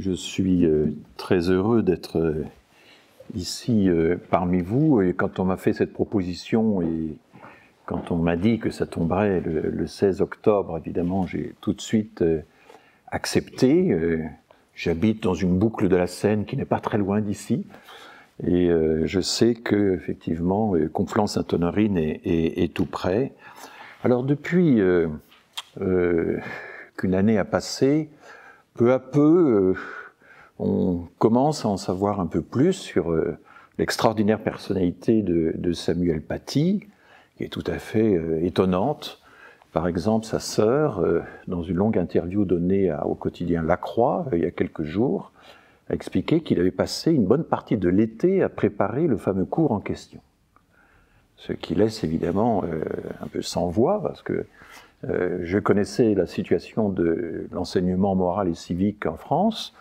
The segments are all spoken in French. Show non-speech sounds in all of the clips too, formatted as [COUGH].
Je suis euh, très heureux d'être euh, ici euh, parmi vous quand on m'a fait cette proposition et quand on m'a dit que ça tomberait le, 16 octobre, évidemment, j'ai tout de suite accepté. J'habite dans une boucle de la Seine qui n'est pas très loin d'ici. Et je sais que effectivement, Conflans-Sainte-Honorine est, tout près. Alors depuis qu'une année a passé, peu à peu, euh, on commence à en savoir un peu plus sur euh, l'extraordinaire personnalité de, Samuel Paty, qui est tout à fait euh, étonnante. Par exemple, sa sœur, dans une longue interview donnée au quotidien La Croix il y a quelques jours, a expliqué qu'il avait passé une bonne partie de l'été à préparer le fameux cours en question. Ce qui laisse évidemment un peu sans voix, parce que je connaissais la situation de l'enseignement moral et civique en France.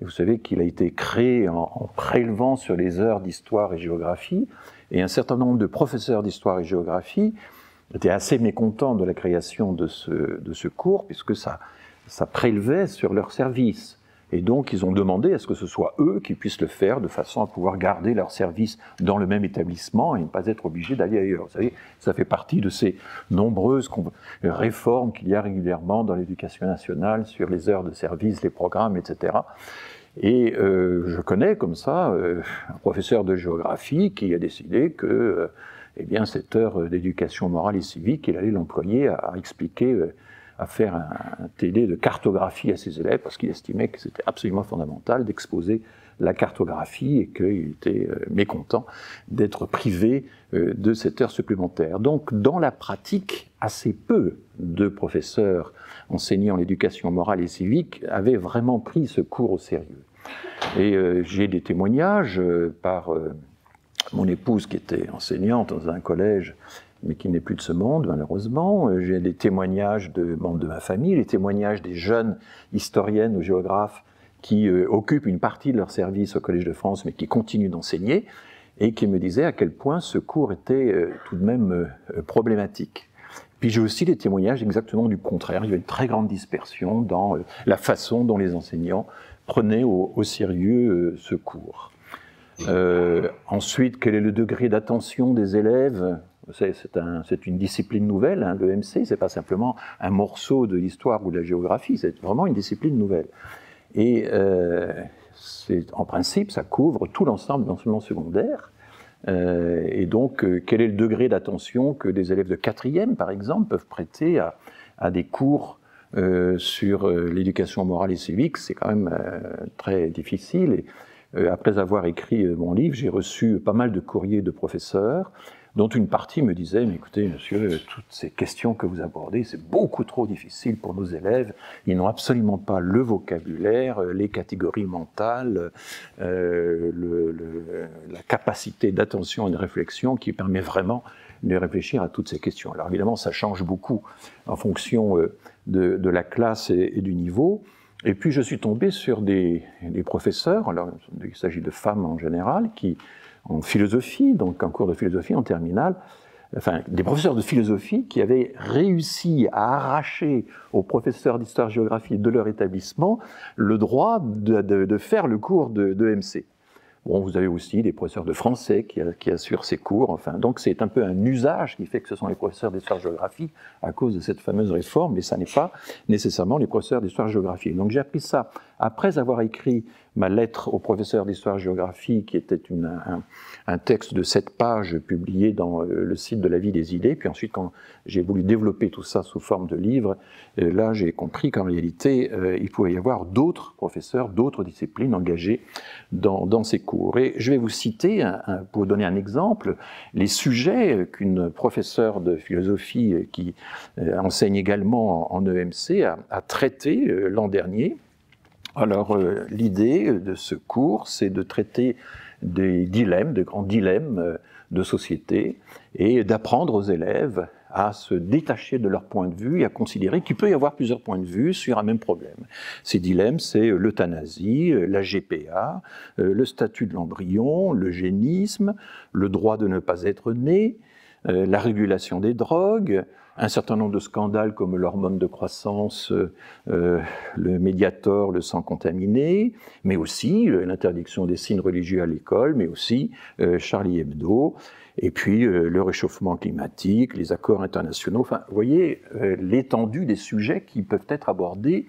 Et vous savez qu'il a été créé en, prélevant sur les heures d'histoire et géographie. Et un certain nombre de professeurs d'histoire et géographie étaient assez mécontents de la création de ce, de ce cours, puisque ça, ça prélevait sur leur service. Et donc, ils ont demandé à ce que ce soit eux qui puissent le faire de façon à pouvoir garder leur service dans le même établissement et ne pas être obligés d'aller ailleurs. Vous savez, ça fait partie de ces nombreuses réformes qu'il y a régulièrement dans l'éducation nationale sur les heures de service, les programmes, etc. Et euh, je connais comme ça euh, un professeur de géographie qui a décidé que euh, eh bien, cette heure d'éducation morale et civique, il allait l'employer à, expliquer à faire un, télé de cartographie à ses élèves parce qu'il estimait que c'était absolument fondamental d'exposer la cartographie et qu'il était euh, mécontent d'être privé euh, de cette heure supplémentaire. Donc, dans la pratique, assez peu de professeurs enseignant l'éducation morale et civique avaient vraiment pris ce cours au sérieux. Et euh, j'ai des témoignages par mon épouse qui était enseignante dans un collège mais qui n'est plus de ce monde, malheureusement. Euh, j'ai des témoignages de membres de ma famille, les témoignages des jeunes historiennes ou géographes qui euh, occupent une partie de leur service au Collège de France, mais qui continuent d'enseigner, et qui me disaient à quel point ce cours était euh, tout de même problématique. Puis j'ai aussi des témoignages exactement du contraire. Il y a une très grande dispersion dans la façon dont les enseignants prenaient au, sérieux ce cours. Ensuite, quel est le degré d'attention des élèves? C'est une discipline nouvelle, hein, le MC, c'est pas simplement un morceau de l'histoire ou de la géographie, c'est vraiment une discipline nouvelle. Et euh, en principe, ça couvre tout l'ensemble de l'enseignement secondaire. Euh, et donc, euh, quel est le degré d'attention que des élèves de quatrième, par exemple, peuvent prêter à, des cours sur l'éducation morale et civique? C'est quand même très difficile. Après avoir écrit mon livre, j'ai reçu pas mal de courriers de professeurs dont une partie me disait, mais écoutez, monsieur, toutes ces questions que vous abordez, c'est beaucoup trop difficile pour nos élèves. Ils n'ont absolument pas le vocabulaire, les catégories mentales, euh, la capacité d'attention et de réflexion qui permet vraiment de réfléchir à toutes ces questions. Alors évidemment, ça change beaucoup en fonction euh, de, la classe et, du niveau. Et puis je suis tombé sur des, des professeurs, alors il s'agit de femmes en général, qui en philosophie, donc en cours de philosophie en terminale, enfin des professeurs de philosophie qui avaient réussi à arracher aux professeurs d'histoire-géographie de leur établissement le droit de, faire le cours de, MC. Bon, vous avez aussi des professeurs de français qui, assurent ces cours. Enfin, donc c'est un peu un usage qui fait que ce sont les professeurs d'histoire-géographie à cause de cette fameuse réforme, mais ça n'est pas nécessairement les professeurs d'histoire-géographie. Donc j'ai appris ça après avoir écrit ma lettre au professeur d'histoire-géographie, qui était un, texte de sept pages publié dans euh, le site de la vie des idées. Puis ensuite, quand j'ai voulu développer tout ça sous forme de livre, euh, là j'ai compris qu'en réalité, euh, il pouvait y avoir d'autres professeurs, d'autres disciplines engagées dans, ces cours. Et je vais vous citer, pour donner un exemple, les sujets qu'une professeure de philosophie qui enseigne également en, EMC a, a traité l'an dernier. Alors euh, l'idée de ce cours, c'est de traiter des dilemmes, de grands dilemmes euh, de société, et d'apprendre aux élèves à se détacher de leur point de vue et à considérer qu'il peut y avoir plusieurs points de vue sur un même problème. Ces dilemmes, c'est l'euthanasie, la GPA, euh, le statut de l'embryon, le génisme, le droit de ne pas être né, la régulation des drogues, un certain nombre de scandales comme l'hormone de croissance, le médiator, le sang contaminé, mais aussi l'interdiction des signes religieux à l'école, mais aussi Charlie Hebdo, et puis le réchauffement climatique, les accords internationaux. Enfin, vous voyez l'étendue des sujets qui peuvent être abordés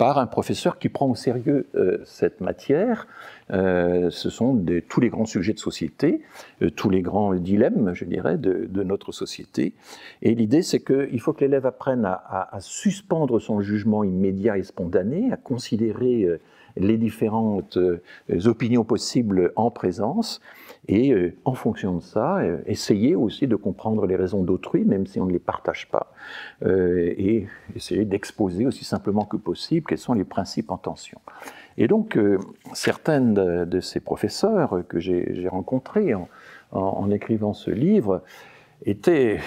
par un professeur qui prend au sérieux euh, cette matière. Euh, ce sont tous les grands sujets de société, euh, tous les grands dilemmes, je dirais, de, notre société. Et l'idée, c'est qu'il faut que l'élève apprenne à, à, suspendre son jugement immédiat et spontané, à considérer les différentes opinions possibles en présence, et euh, en fonction de ça, euh, essayer aussi de comprendre les raisons d'autrui, même si on ne les partage pas, euh, et essayer d'exposer aussi simplement que possible quels sont les principes en tension. Et donc, certains de, ces professeurs que j'ai rencontrés en, écrivant ce livre étaient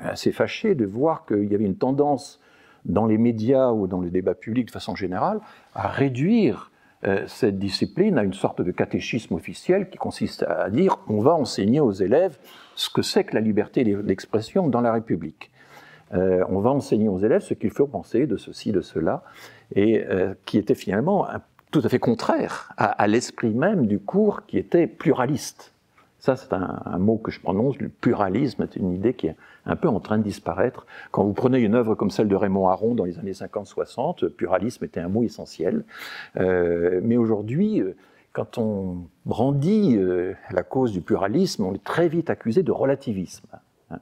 assez fâchés de voir qu'il y avait une tendance dans les médias ou dans le débat public de façon générale à réduire cette discipline a une sorte de catéchisme officiel qui consiste à dire on va enseigner aux élèves ce que c'est que la liberté d'expression dans la République. Euh, on va enseigner aux élèves ce qu'il faut penser de ceci, de cela, et euh, qui était finalement tout à fait contraire à l'esprit même du cours qui était pluraliste. Ça, c'est un, mot que je prononce, le pluralisme est une idée qui est un peu en train de disparaître. Quand vous prenez une œuvre comme celle de Raymond Aron dans les années 50-60, pluralisme était un mot essentiel. Euh, mais aujourd'hui, euh, quand on brandit euh, la cause du pluralisme, on est très vite accusé de relativisme. Hein.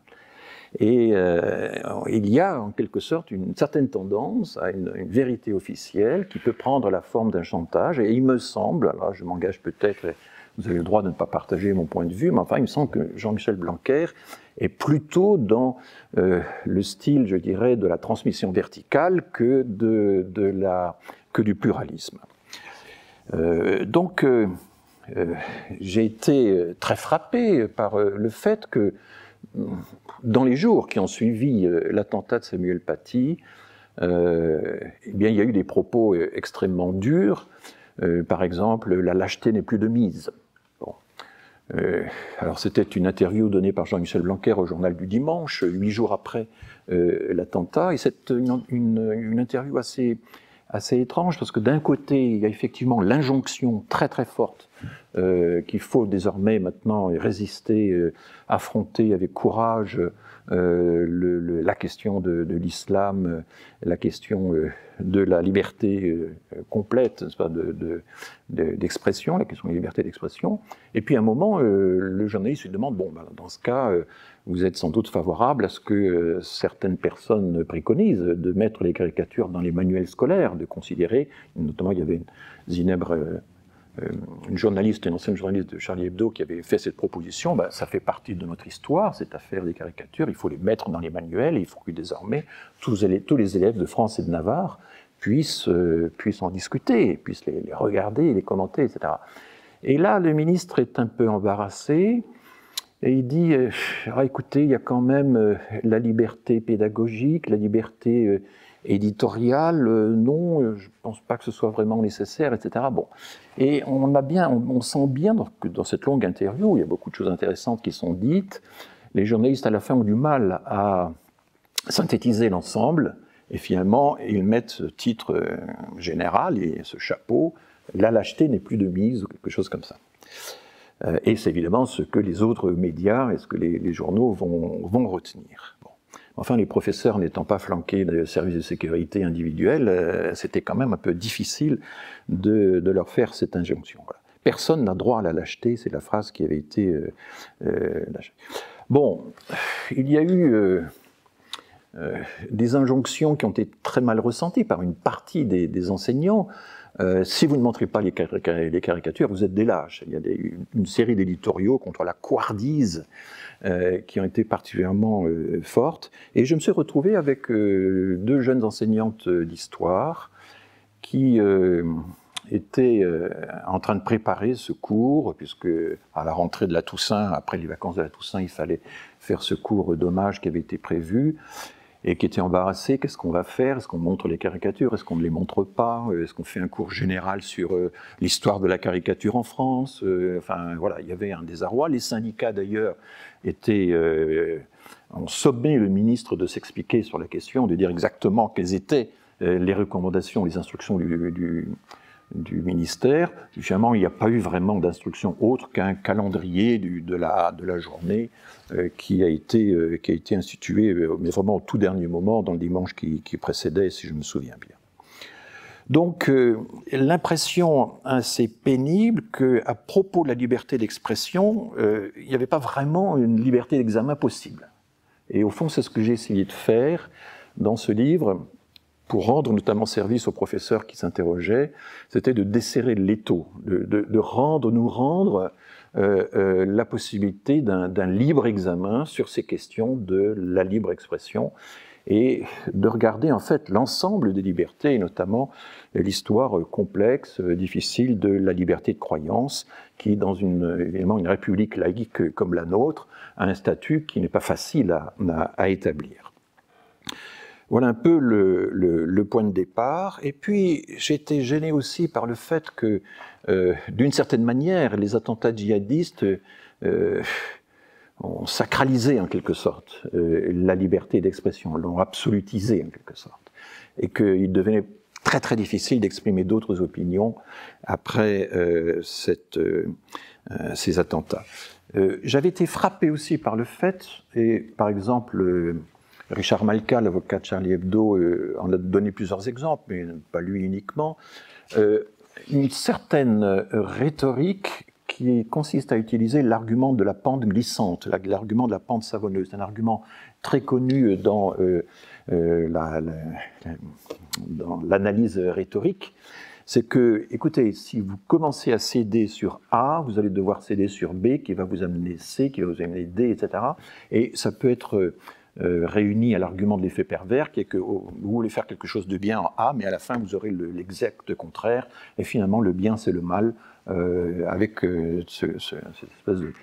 Et il y a en quelque sorte une certaine tendance à une, une, vérité officielle qui peut prendre la forme d'un chantage. Et il me semble, alors je m'engage peut-être vous avez le droit de ne pas partager mon point de vue, mais enfin, il me semble que Jean-Michel Blanquer est plutôt dans euh, le style, je dirais, de la transmission verticale que, de, la, que du pluralisme. Euh, donc, euh, j'ai été très frappé par le fait que dans les jours qui ont suivi l'attentat de Samuel Paty, eh bien, il y a eu des propos extrêmement durs. par exemple, la lâcheté n'est plus de mise. Euh, alors c'était une interview donnée par Jean-Michel Blanquer au journal du dimanche, huit jours après euh, l'attentat, et c'est une, interview assez, assez étrange parce que d'un côté il y a effectivement l'injonction très très forte euh, qu'il faut désormais maintenant résister, affronter avec courage la question de, l'islam, la question de la liberté complète, pas, d'expression, la question de la liberté d'expression. Et puis à un moment, euh, le journaliste lui demande, bon, ben, dans ce cas, euh, vous êtes sans doute favorable à ce que euh, certaines personnes préconisent, de mettre les caricatures dans les manuels scolaires, de considérer, notamment il y avait une Zinèbre, une journaliste, une ancienne journaliste de Charlie Hebdo qui avait fait cette proposition, ben, ça fait partie de notre histoire, cette affaire des caricatures, il faut les mettre dans les manuels, il faut que désormais tous les, élèves de France et de Navarre puissent, puissent en discuter, puissent les, regarder, les commenter, etc. Et là, le ministre est un peu embarrassé et il dit euh, ah, écoutez, il y a quand même euh, la liberté pédagogique, la liberté euh, éditoriale, non, je ne pense pas que ce soit vraiment nécessaire, etc. Bon. Et on, a bien, on, sent bien que dans cette longue interview, il y a beaucoup de choses intéressantes qui sont dites. Les journalistes, à la fin, ont du mal à synthétiser l'ensemble. Et finalement, ils mettent ce titre général et ce chapeau la lâcheté n'est plus de mise ou quelque chose comme ça. Euh, et c'est évidemment ce que les autres médias et ce que les, journaux vont, retenir. Enfin, les professeurs n'étant pas flanqués de services de sécurité individuels, euh, c'était quand même un peu difficile de, leur faire cette injonction. Personne n'a droit à la lâcheté, c'est la phrase qui avait été euh, lâchée. Bon, il y a eu des injonctions qui ont été très mal ressenties par une partie des enseignants. Euh, si vous ne montrez pas les, caricatures, vous êtes des lâches. Il y a une série d'éditoriaux contre la couardise euh, qui ont été particulièrement euh, fortes. Et je me suis retrouvé avec deux jeunes enseignantes d'histoire qui étaient en train de préparer ce cours, puisque à la rentrée de la Toussaint, après les vacances de la Toussaint, il fallait faire ce cours d'hommage qui avait été prévu. Et qui étaient embarrassés. Qu'est-ce qu'on va faire? Est-ce qu'on montre les caricatures? Est-ce qu'on ne les montre pas? Est-ce qu'on fait un cours général sur l'histoire de la caricature en France? Enfin, voilà, il y avait un désarroi. Les syndicats, d'ailleurs, étaient ont sommé le ministre de s'expliquer sur la question, de dire exactement quelles étaient les recommandations, les instructions du ministère. Finalement, il n'y a pas eu vraiment d'instruction autre qu'un calendrier de, la, journée euh, qui, a été, euh, qui a été institué, euh, mais vraiment au tout dernier moment, dans le dimanche qui, précédait, si je me souviens bien. Donc, l'impression assez pénible qu'à propos de la liberté d'expression, il n'y avait pas vraiment une liberté d'examen possible. Et au fond, c'est ce que j'ai essayé de faire dans ce livre, pour rendre notamment service aux professeurs qui s'interrogeaient, c'était de desserrer l'étau, de, de, rendre, nous rendre euh, euh, la possibilité d'un libre examen sur ces questions de la libre expression et de regarder en fait l'ensemble des libertés, et notamment l'histoire complexe, difficile de la liberté de croyance, qui, dans une, évidemment une république laïque comme la nôtre, a un statut qui n'est pas facile à, à établir. Voilà un peu le, point de départ. Et puis, j'étais gêné aussi par le fait que, euh, d'une certaine manière, les attentats djihadistes euh, ont sacralisé en quelque sorte euh, la liberté d'expression, l'ont absolutisé en quelque sorte. Et qu'il devenait très très difficile d'exprimer d'autres opinions après cette, ces attentats. J'avais été frappé aussi par le fait, et par exemple, Richard Malka, l'avocat de Charlie Hebdo, euh, en a donné plusieurs exemples, mais pas lui uniquement. Euh, une certaine euh, rhétorique qui consiste à utiliser l'argument de la pente glissante, l'argument de la pente savonneuse. C'est un argument très connu dans l'analyse rhétorique. C'est que, écoutez, si vous commencez à céder sur A, vous allez devoir céder sur B, qui va vous amener C, qui va vous amener D, etc. Et ça peut être euh, réuni à l'argument de l'effet pervers, qui est que oh, vous voulez faire quelque chose de bien en A, mais à la fin vous aurez l'exact contraire, et finalement le bien c'est le mal, euh, avec euh, cette espèce de,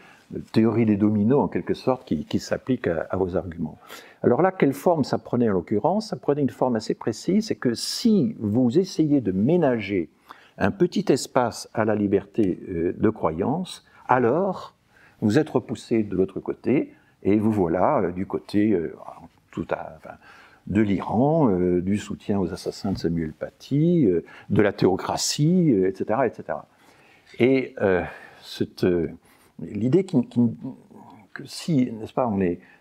théorie des dominos en quelque sorte qui, s'applique à, vos arguments. Alors là, quelle forme ça prenait en l'occurrence? Ça prenait une forme assez précise, c'est que si vous essayez de ménager un petit espace à la liberté de croyance, alors vous êtes repoussé de l'autre côté, et vous voilà euh, du côté euh, de l'Iran, euh, du soutien aux assassins de Samuel Paty, de la théocratie, etc.. Et l'idée que si, n'est-ce pas,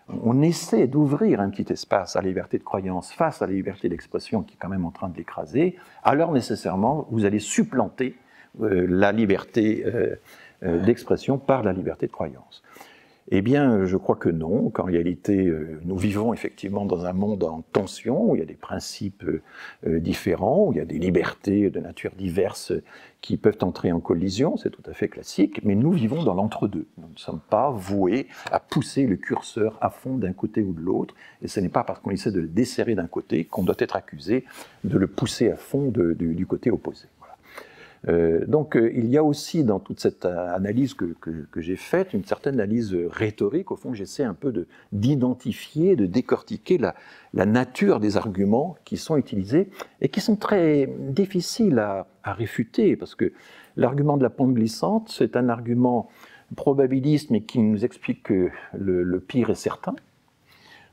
on essaie d'ouvrir un petit espace à la liberté de croyance face à la liberté d'expression qui est quand même en train de l'écraser, alors nécessairement vous allez supplanter la liberté d'expression par la liberté de croyance. Eh bien, je crois que non, qu'en réalité, euh, nous vivons effectivement dans un monde en tension, où il y a des principes euh, différents, où il y a des libertés de nature diverse qui peuvent entrer en collision, c'est tout à fait classique, mais nous vivons dans l'entre-deux. Nous ne sommes pas voués à pousser le curseur à fond d'un côté ou de l'autre, et ce n'est pas parce qu'on essaie de le desserrer d'un côté qu'on doit être accusé de le pousser à fond du côté opposé. Euh, donc euh, il y a aussi dans toute cette analyse que, j'ai faite une certaine analyse rhétorique. Au fond, j'essaie un peu d'identifier, de, décortiquer la, nature des arguments qui sont utilisés et qui sont très difficiles à, réfuter parce que l'argument de la pente glissante, c'est un argument probabiliste mais qui nous explique que le, pire est certain.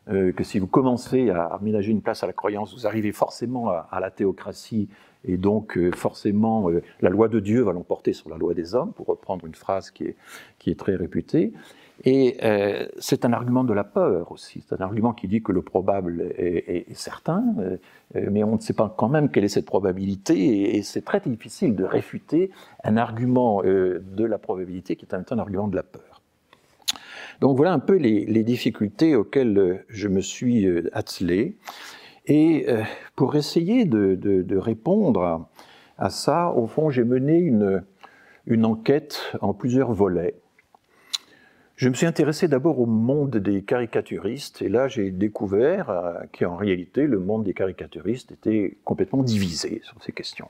Euh, que si vous commencez à aménager une place à la croyance, vous arrivez forcément à la théocratie et donc, euh, forcément, euh, la loi de Dieu va l'emporter sur la loi des hommes, pour reprendre une phrase qui est, qui est très réputée. Et euh, c'est un argument de la peur aussi. C'est un argument qui dit que le probable est, certain, mais on ne sait pas quand même quelle est cette probabilité. Et, c'est très difficile de réfuter un argument de la probabilité qui est en même temps un argument de la peur. Donc voilà un peu les, les difficultés auxquelles je me suis attelé. Et euh, pour essayer de, répondre à, ça, au fond, j'ai mené une, une enquête en plusieurs volets. Je me suis intéressé d'abord au monde des caricaturistes, et là j'ai découvert euh, qu'en réalité le monde des caricaturistes était complètement divisé sur ces questions.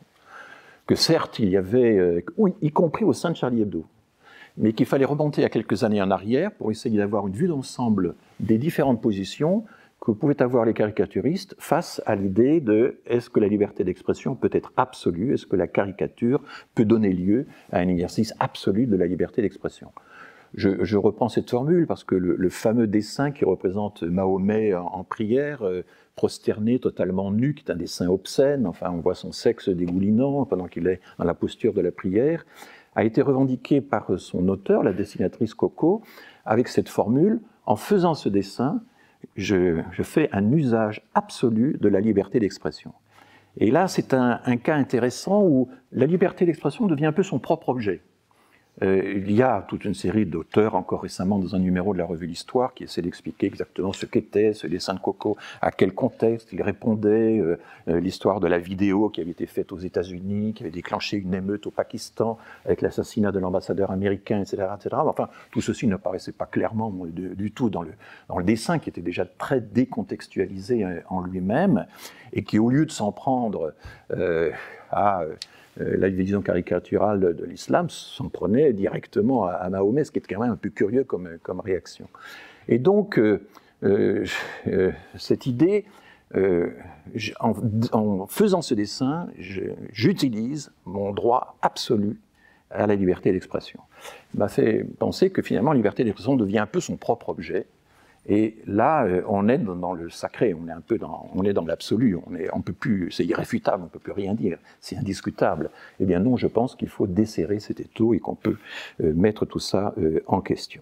Que certes il y avait, euh, y compris au sein de Charlie Hebdo, mais qu'il fallait remonter à quelques années en arrière pour essayer d'avoir une vue d'ensemble des différentes positions que pouvaient avoir les caricaturistes face à l'idée de est-ce que la liberté d'expression peut être absolue Est-ce que la caricature peut donner lieu à un exercice absolu de la liberté d'expression. Je, reprends cette formule parce que le, fameux dessin qui représente Mahomet en, prière, euh, prosterné, totalement nu, qui est un dessin obscène, enfin on voit son sexe dégoulinant pendant qu'il est dans la posture de la prière, a été revendiqué par son auteur, la dessinatrice Coco, avec cette formule, en faisant ce dessin, je, fais un usage absolu de la liberté d'expression. Et là, c'est un, cas intéressant où la liberté d'expression devient un peu son propre objet. Euh, il y a toute une série d'auteurs, encore récemment dans un numéro de la revue L'Histoire, qui essaie d'expliquer exactement ce qu'était ce dessin de Coco, à quel contexte il répondait, euh, euh, l'histoire de la vidéo qui avait été faite aux États-Unis, qui avait déclenché une émeute au Pakistan avec l'assassinat de l'ambassadeur américain, etc., etc. Enfin, tout ceci ne paraissait pas clairement du tout dans le, dans le dessin, qui était déjà très décontextualisé en lui-même, et qui, au lieu de s'en prendre à la vision caricaturale de, l'islam s'en prenait directement à, Mahomet, ce qui est quand même un peu curieux comme, réaction. Et donc, euh, euh, cette idée, en, faisant ce dessin, j'utilise mon droit absolu à la liberté d'expression. m'a fait penser que finalement, la liberté d'expression devient un peu son propre objet, et là, euh, on est dans le sacré, on est un peu dans, on est dans l'absolu, on peut plus, c'est irréfutable, on peut plus rien dire, c'est indiscutable. Eh bien non, je pense qu'il faut desserrer cet étau et qu'on peut euh, mettre tout ça euh, en question.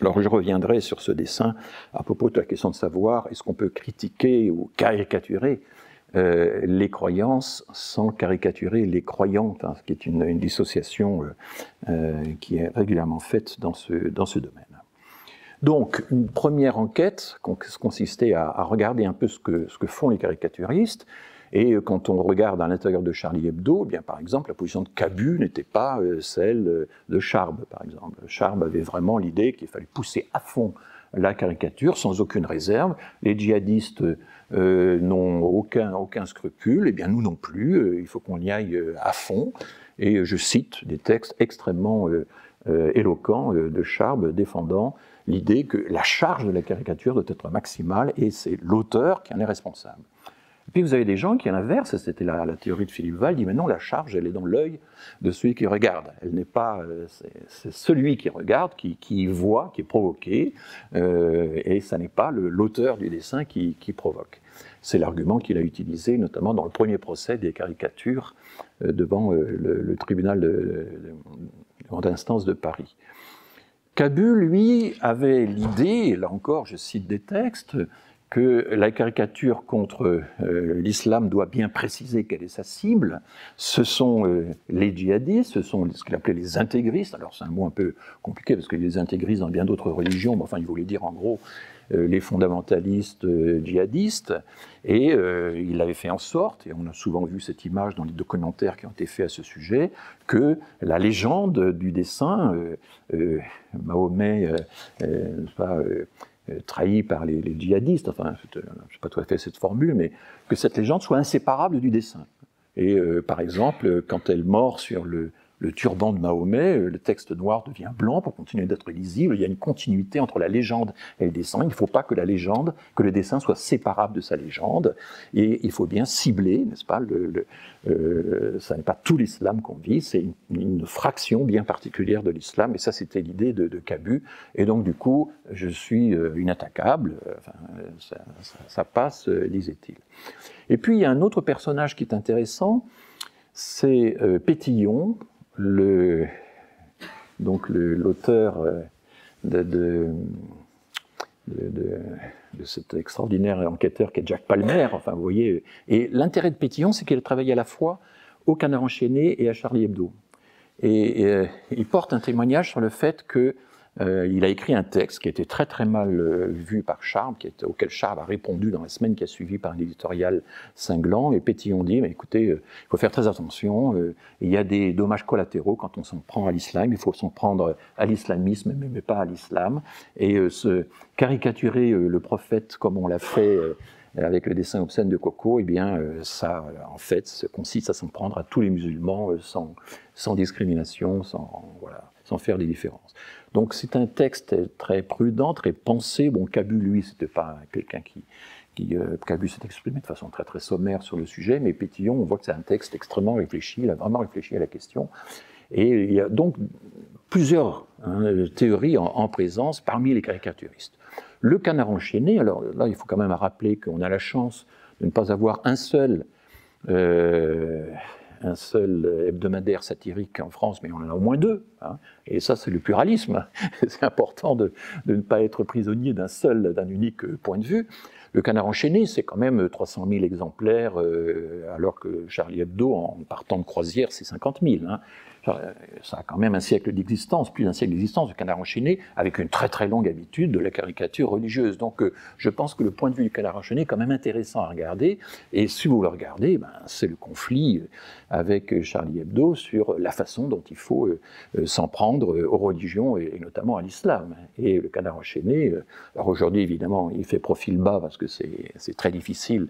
Alors je reviendrai sur ce dessin à propos de la question de savoir est-ce qu'on peut critiquer ou caricaturer les croyances sans caricaturer les croyants, ce qui est une, une dissociation qui est régulièrement faite dans ce, dans ce domaine. Donc, une première enquête consistait à, regarder un peu ce que, font les caricaturistes. Et quand on regarde à l'intérieur de Charlie Hebdo, eh bien par exemple, la position de Cabu n'était pas euh, celle euh, de Charb, par exemple. Charb avait vraiment l'idée qu'il fallait pousser à fond la caricature sans aucune réserve. Les djihadistes euh, n'ont aucun, aucun scrupule, et eh bien nous non plus, il faut qu'on y aille à fond. Et je cite des textes extrêmement éloquents de Charb défendant l'idée que la charge de la caricature doit être maximale et c'est l'auteur qui en est responsable. Puis vous avez des gens qui, à l'inverse, c'était la, théorie de Philippe Val, dit mais non, la charge, elle est dans l'œil de celui qui regarde. Elle n'est pas, euh, c'est celui qui regarde, qui, voit, qui est provoqué, euh, et ça n'est pas l'auteur du dessin qui, provoque. C'est l'argument qu'il a utilisé notamment dans le premier procès des caricatures euh, devant le, tribunal de, grande instance de Paris. Cabu, lui, avait l'idée, là encore je cite des textes, que la caricature contre euh, l'islam doit bien préciser quelle est sa cible. Ce sont euh, les djihadistes, ce sont ce qu'il appelait les intégristes. Alors c'est un mot un peu compliqué parce a des intégristes dans bien d'autres religions, mais enfin il voulait dire en gros les fondamentalistes djihadistes. Et il avait fait en sorte, et on a souvent vu cette image dans les documentaires qui ont été faits à ce sujet, que la légende du dessin, Mahomet, pas, euh, trahi par les, djihadistes, enfin, je n'ai pas tout à fait cette formule, mais que cette légende soit inséparable du dessin. Et euh, par exemple, quand elle mord sur le, le turban de Mahomet, euh, le texte noir devient blanc pour continuer d'être lisible. Il y a une continuité entre la légende et le dessin. Il ne faut pas que la légende, que le dessin soit séparable de sa légende. Et il faut bien cibler, n'est-ce pas le, euh, Ça n'est pas tout l'islam qu'on vit, c'est une, fraction bien particulière de l'islam. Et ça, c'était l'idée de, de, Cabu. Et donc, du coup, je suis euh, inattaquable. Ça, ça passe, disait-il. Et puis, il y a un autre personnage qui est intéressant, c'est Pétillon, donc l'auteur euh, de, cet extraordinaire enquêteur qui est Jack Palmer, enfin vous et l'intérêt de Pétillon, c'est qu'il a travaillé à la fois au Canard enchaîné et à Charlie Hebdo. Et, euh, il porte un témoignage sur le fait que euh, il a écrit un texte qui a été très très mal euh, vu par Charles, auquel Charles a répondu dans la semaine qui a suivi par un éditorial cinglant. Et Pétillon dit, mais écoutez, euh, il faut faire très attention, il y a des dommages collatéraux quand on s'en prend à l'islam, il faut s'en prendre à l'islamisme, mais, mais, pas à l'islam. Et se caricaturer le prophète comme on l'a fait avec le dessin obscène de Coco, eh bien, ça, en fait, consiste à s'en prendre à tous les musulmans sans, sans discrimination, sans, voilà sans faire des différences. Donc c'est un texte très prudent, très pensé. Bon, Cabu, lui, c'était pas quelqu'un qui, qui euh, Cabu s'est exprimé de façon très très sommaire sur le sujet, mais Pétillon, on voit que c'est un texte extrêmement réfléchi, il a vraiment réfléchi à la question. Et il y a donc plusieurs hein, théories en, présence parmi les caricaturistes. Le canard enchaîné, alors là, il faut quand même rappeler qu'on a la chance de ne pas avoir un seul, euh, un seul hebdomadaire satirique en France, mais on en a au moins deux. Hein. et ça, c'est le pluralisme. [LAUGHS] c'est important de, de, ne pas être prisonnier d'un seul, d'un unique point de vue. Le canard enchaîné, c'est quand même 300 000 exemplaires, euh, alors que Charlie Hebdo, en partant de croisière, c'est 50 000. Hein. Ça a quand même un siècle d'existence, plus d'un siècle d'existence, le canard enchaîné, avec une très très longue habitude de la caricature religieuse. Donc euh, je pense que le point de vue du canard enchaîné est quand même intéressant à regarder. Et si vous le regardez, ben, c'est le conflit euh, avec Charlie Hebdo sur la façon dont il faut s'en prendre aux religions et, notamment à l'islam. Et le canard enchaîné, alors aujourd'hui évidemment, il fait profil bas parce que c'est très difficile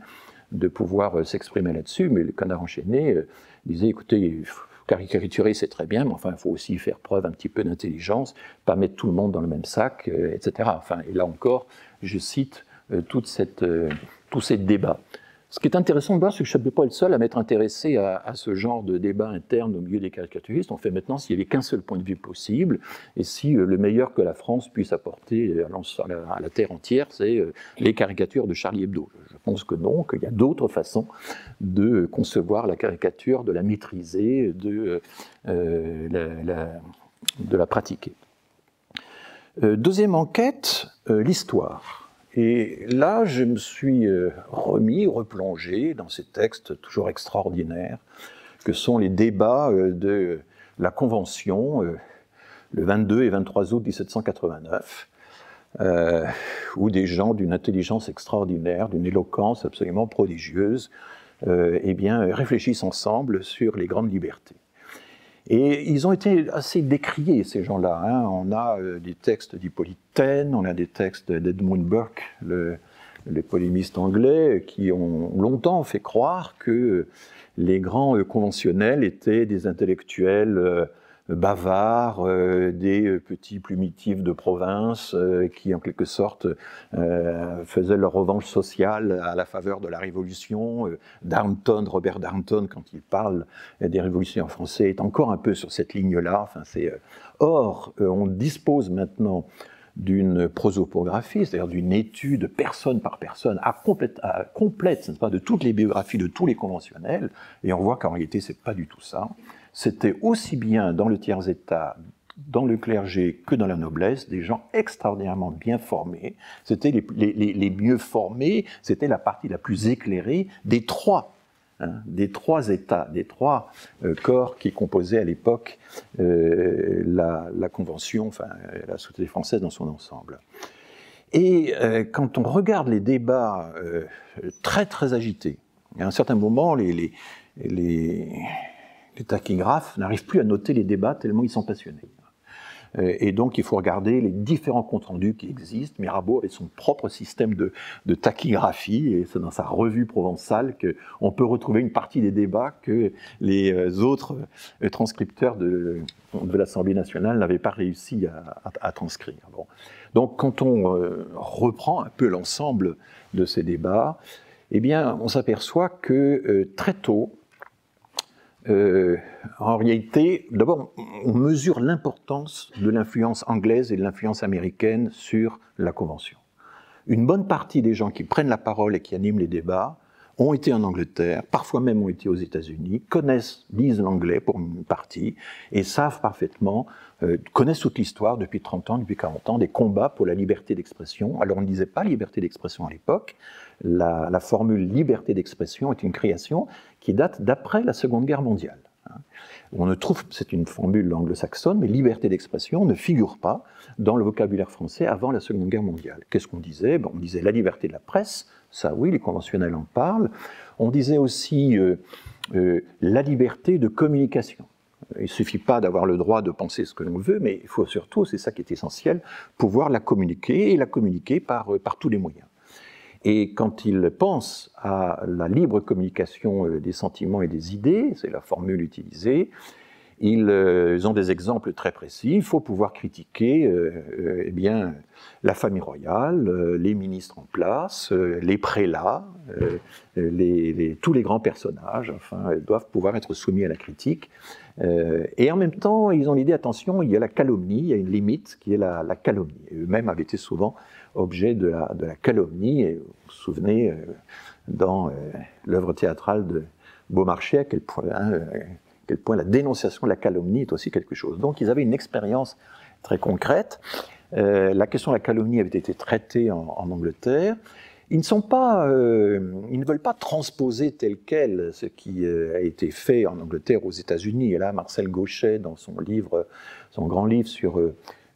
de pouvoir euh, s'exprimer là-dessus, mais le canard enchaîné euh, disait, écoutez, caricaturer c'est très bien, mais enfin il faut aussi faire preuve un petit peu d'intelligence, pas mettre tout le monde dans le même sac, euh, etc. Enfin, et là encore, je cite toute cette, tous ces débats. Ce qui est intéressant de voir, c'est que je ne suis pas le seul à m'être intéressé à, ce genre de débat interne au milieu des caricaturistes. On fait maintenant s'il n'y avait qu'un seul point de vue possible, et si euh, le meilleur que la France puisse apporter à, la, terre entière, c'est euh, les caricatures de Charlie Hebdo. Je pense que non, qu'il y a d'autres façons de concevoir la caricature, de la maîtriser, euh, de la pratiquer. deuxième enquête, l'histoire. Et là, je me suis euh, remis, replongé dans ces textes toujours extraordinaires que sont les débats euh, de la Convention euh, le 22 et 23 août 1789, où des gens d'une intelligence extraordinaire, d'une éloquence absolument prodigieuse, eh bien, réfléchissent ensemble sur les grandes libertés. Et ils ont été assez décriés, ces gens-là. Hein. On a euh, des textes d'Hippolyte on a des textes d'Edmund Burke, le, les polémistes anglais, qui ont longtemps fait croire que les grands euh, conventionnels étaient des intellectuels euh, bavards, euh, des euh, petits plumitifs de province euh, qui, en quelque sorte, faisaient leur revanche sociale à la faveur de la Révolution. Darnton, Robert Darnton, quand il parle des révolutions en français, est encore un peu sur cette ligne-là. Enfin. Or, on dispose maintenant d'une prosopographie, c'est-à-dire d'une étude personne par personne, à complète, à complète de toutes les biographies de tous les conventionnels, et on voit qu'en réalité, c'est pas du tout ça c'était aussi bien dans le tiers-état, dans le clergé que dans la noblesse, des gens extraordinairement bien formés. C'était les, mieux formés, c'était la partie la plus éclairée des trois, hein, des trois États, des trois euh, corps qui composaient à l'époque euh, la, Convention, enfin la société française dans son ensemble. Et euh, quand on regarde les débats très très agités, à un certain moment, les, les les tachygraphes n'arrivent plus à noter les débats tellement ils sont passionnés. Euh, et donc, il faut regarder les différents comptes rendus qui existent. Mirabeau avait son propre système de, tachygraphie, et c'est dans sa revue provençale qu'on peut retrouver une partie des débats que les euh, autres euh, transcripteurs de, l'Assemblée nationale n'avaient pas réussi à, transcrire. Donc, quand on reprend un peu l'ensemble de ces débats, eh bien, on s'aperçoit que très tôt, euh, en réalité, d'abord, on mesure l'importance de l'influence anglaise et de l'influence américaine sur la Convention. Une bonne partie des gens qui prennent la parole et qui animent les débats ont été en Angleterre, parfois même ont été aux États-Unis, connaissent, lisent l'anglais pour une partie, et savent parfaitement, connaissent toute l'histoire depuis 30 ans, depuis 40 ans, des combats pour la liberté d'expression. Alors on ne disait pas liberté d'expression à l'époque, la, formule liberté d'expression est une création qui date d'après la Seconde Guerre mondiale. Hein. On ne trouve, c'est une formule anglo-saxonne, mais liberté d'expression ne figure pas dans le vocabulaire français avant la Seconde Guerre mondiale. Qu'est-ce qu'on disait? On disait la liberté de la presse, ça oui, les conventionnels en parlent. On disait aussi euh, euh, la liberté de communication. Il ne suffit pas d'avoir le droit de penser ce que l'on veut, mais il faut surtout, c'est ça qui est essentiel, pouvoir la communiquer et la communiquer par, euh, par tous les moyens. Et quand il pense à la libre communication euh, des sentiments et des idées, c'est la formule utilisée, ils, ont des exemples très précis. Il faut pouvoir critiquer eh bien, la famille royale, les ministres en place, les prélats, tous les grands personnages, enfin, doivent pouvoir être soumis à la critique. Et en même temps, ils ont l'idée, attention, il y a la calomnie, il y a une limite qui est la, calomnie. Eux-mêmes avaient été souvent objet de la, calomnie. Et vous vous souvenez, euh, dans euh, l'œuvre théâtrale de Beaumarchais, à hein, euh, quel point la dénonciation de la calomnie est aussi quelque chose. Donc ils avaient une expérience très concrète. la question de la calomnie avait été traitée en, Angleterre. Ils ne, sont pas, ils ne veulent pas transposer tel quel ce qui a été fait en Angleterre aux États-Unis. Et là, Marcel Gauchet, dans son grand livre sur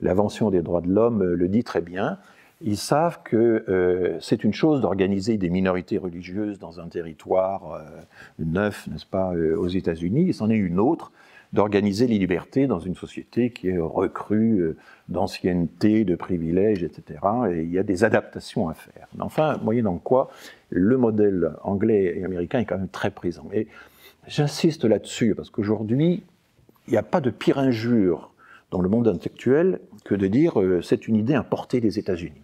l'invention des droits de l'homme, le dit très bien ils savent que euh, c'est une chose d'organiser des minorités religieuses dans un territoire euh, neuf, n'est-ce pas, euh, aux États-Unis, et c'en est une autre d'organiser les libertés dans une société qui est recrue d'ancienneté, de privilèges, etc. Et il y a des adaptations à faire. Mais enfin, moyennant quoi, le modèle anglais et américain est quand même très présent. Et j'insiste là-dessus, parce qu'aujourd'hui, il n'y a pas de pire injure dans le monde intellectuel que de dire c'est une idée importée des États-Unis.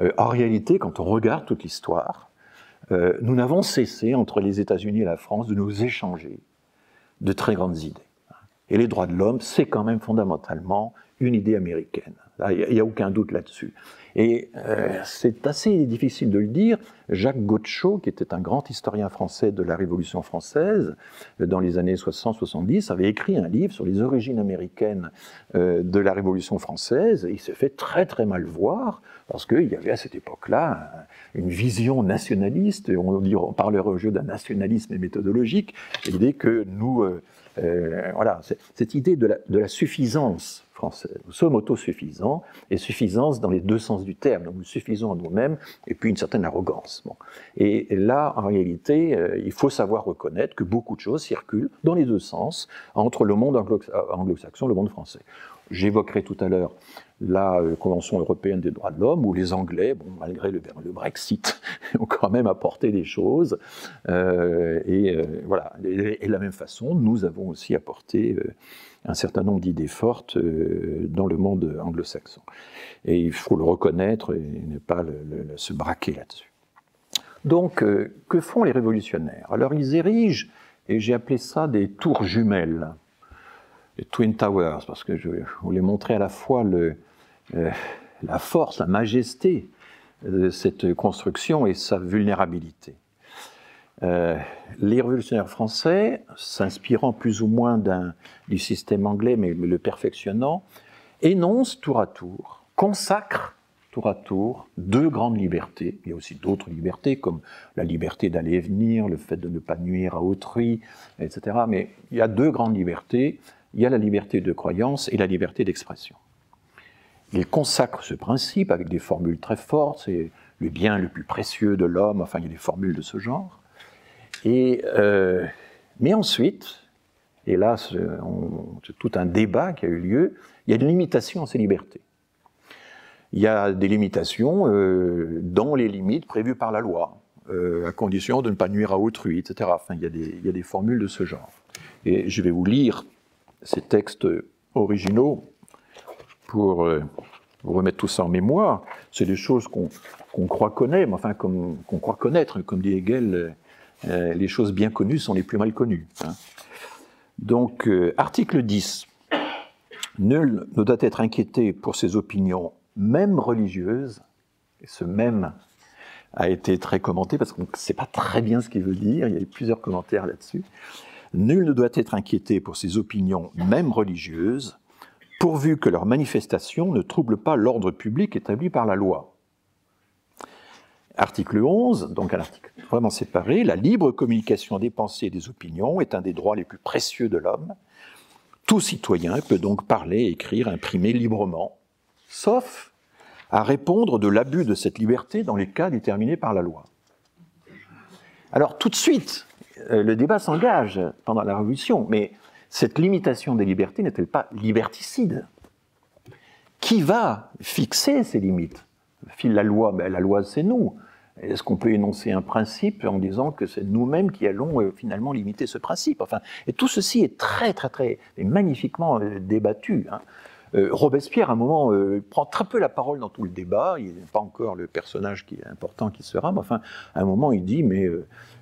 Euh, en réalité, quand on regarde toute l'histoire, euh, nous n'avons cessé, entre les États-Unis et la France, de nous échanger de très grandes idées. Et les droits de l'homme, c'est quand même fondamentalement une idée américaine. Il n'y a, aucun doute là-dessus. Et euh, c'est assez difficile de le dire. Jacques Gauchot, qui était un grand historien français de la Révolution française, euh, dans les années 60-70, avait écrit un livre sur les origines américaines euh, de la Révolution française. il s'est fait très très mal voir, parce qu'il y avait à cette époque-là une vision nationaliste, on, on parlerait au jeu d'un nationalisme méthodologique, l'idée que nous... voilà, cette idée de la suffisance nous sommes autosuffisants, et suffisance dans les deux sens du terme. Donc nous suffisons à nous-mêmes, et puis une certaine arrogance. Et là, en réalité, euh, il faut savoir reconnaître que beaucoup de choses circulent dans les deux sens entre le monde anglo-saxon et le monde français. J'évoquerai tout à l'heure la euh, Convention européenne des droits de l'homme, où les Anglais, bon, malgré le, Brexit, [LAUGHS] ont quand même apporté des choses. Euh, et voilà. Et, de la même façon, nous avons aussi apporté un certain nombre d'idées fortes euh, dans le monde anglo-saxon. Et il faut le reconnaître et ne pas se braquer là-dessus. Donc, euh, que font les révolutionnaires? Alors, ils érigent, et j'ai appelé ça des tours jumelles, les Twin Towers, parce que je voulais montrer à la fois le, euh, la force, la majesté de cette construction et sa vulnérabilité. Euh, les révolutionnaires français, s'inspirant plus ou moins du système anglais, mais, le perfectionnant, énoncent tour à tour, consacrent tour à tour deux grandes libertés. Il y a aussi d'autres libertés, comme la liberté d'aller et venir, le fait de ne pas nuire à autrui, etc. Mais il y a deux grandes libertés. Il y a la liberté de croyance et la liberté d'expression. Ils consacrent ce principe avec des formules très fortes, c'est le bien le plus précieux de l'homme, enfin il y a des formules de ce genre. Et, euh, mais ensuite, et là c'est tout un débat qui a eu lieu, il y a une limitation à ces libertés. Il y a des limitations euh, dans les limites prévues par la loi, euh, à condition de ne pas nuire à autrui, etc. Enfin, il il y a des formules de ce genre. Et je vais vous lire ces textes originaux pour vous remettre tout ça en mémoire. C'est des choses qu'on croit connaître, mais enfin qu'on croit connaître, comme dit Hegel, euh, les choses bien connues sont les plus mal connues. Hein. Donc, euh, article 10. Nul ne doit être inquiété pour ses opinions, même religieuses. Et ce même a été très commenté parce qu'on ne sait pas très bien ce qu'il veut dire. Il y a eu plusieurs commentaires là-dessus. Nul ne doit être inquiété pour ses opinions, même religieuses, pourvu que leurs manifestations ne troublent pas l'ordre public établi par la loi. Article 11, donc un article vraiment séparé, la libre communication des pensées et des opinions est un des droits les plus précieux de l'homme. Tout citoyen peut donc parler, écrire, imprimer librement, sauf à répondre de l'abus de cette liberté dans les cas déterminés par la loi. Alors tout de suite, euh, le débat s'engage pendant la Révolution, mais cette limitation des libertés n'est-elle pas liberticide? Qui va fixer ces limites? File la loi, mais la loi c'est nous. Est-ce qu'on peut énoncer un principe en disant que c'est nous-mêmes qui allons euh, finalement limiter ce principe? Et tout ceci est très, très, très, magnifiquement euh, débattu. Hein. Euh, Robespierre, à un moment, prend très peu la parole dans tout le débat. Il n'est pas encore le personnage qui est important qui sera, mais enfin, un moment, il dit, mais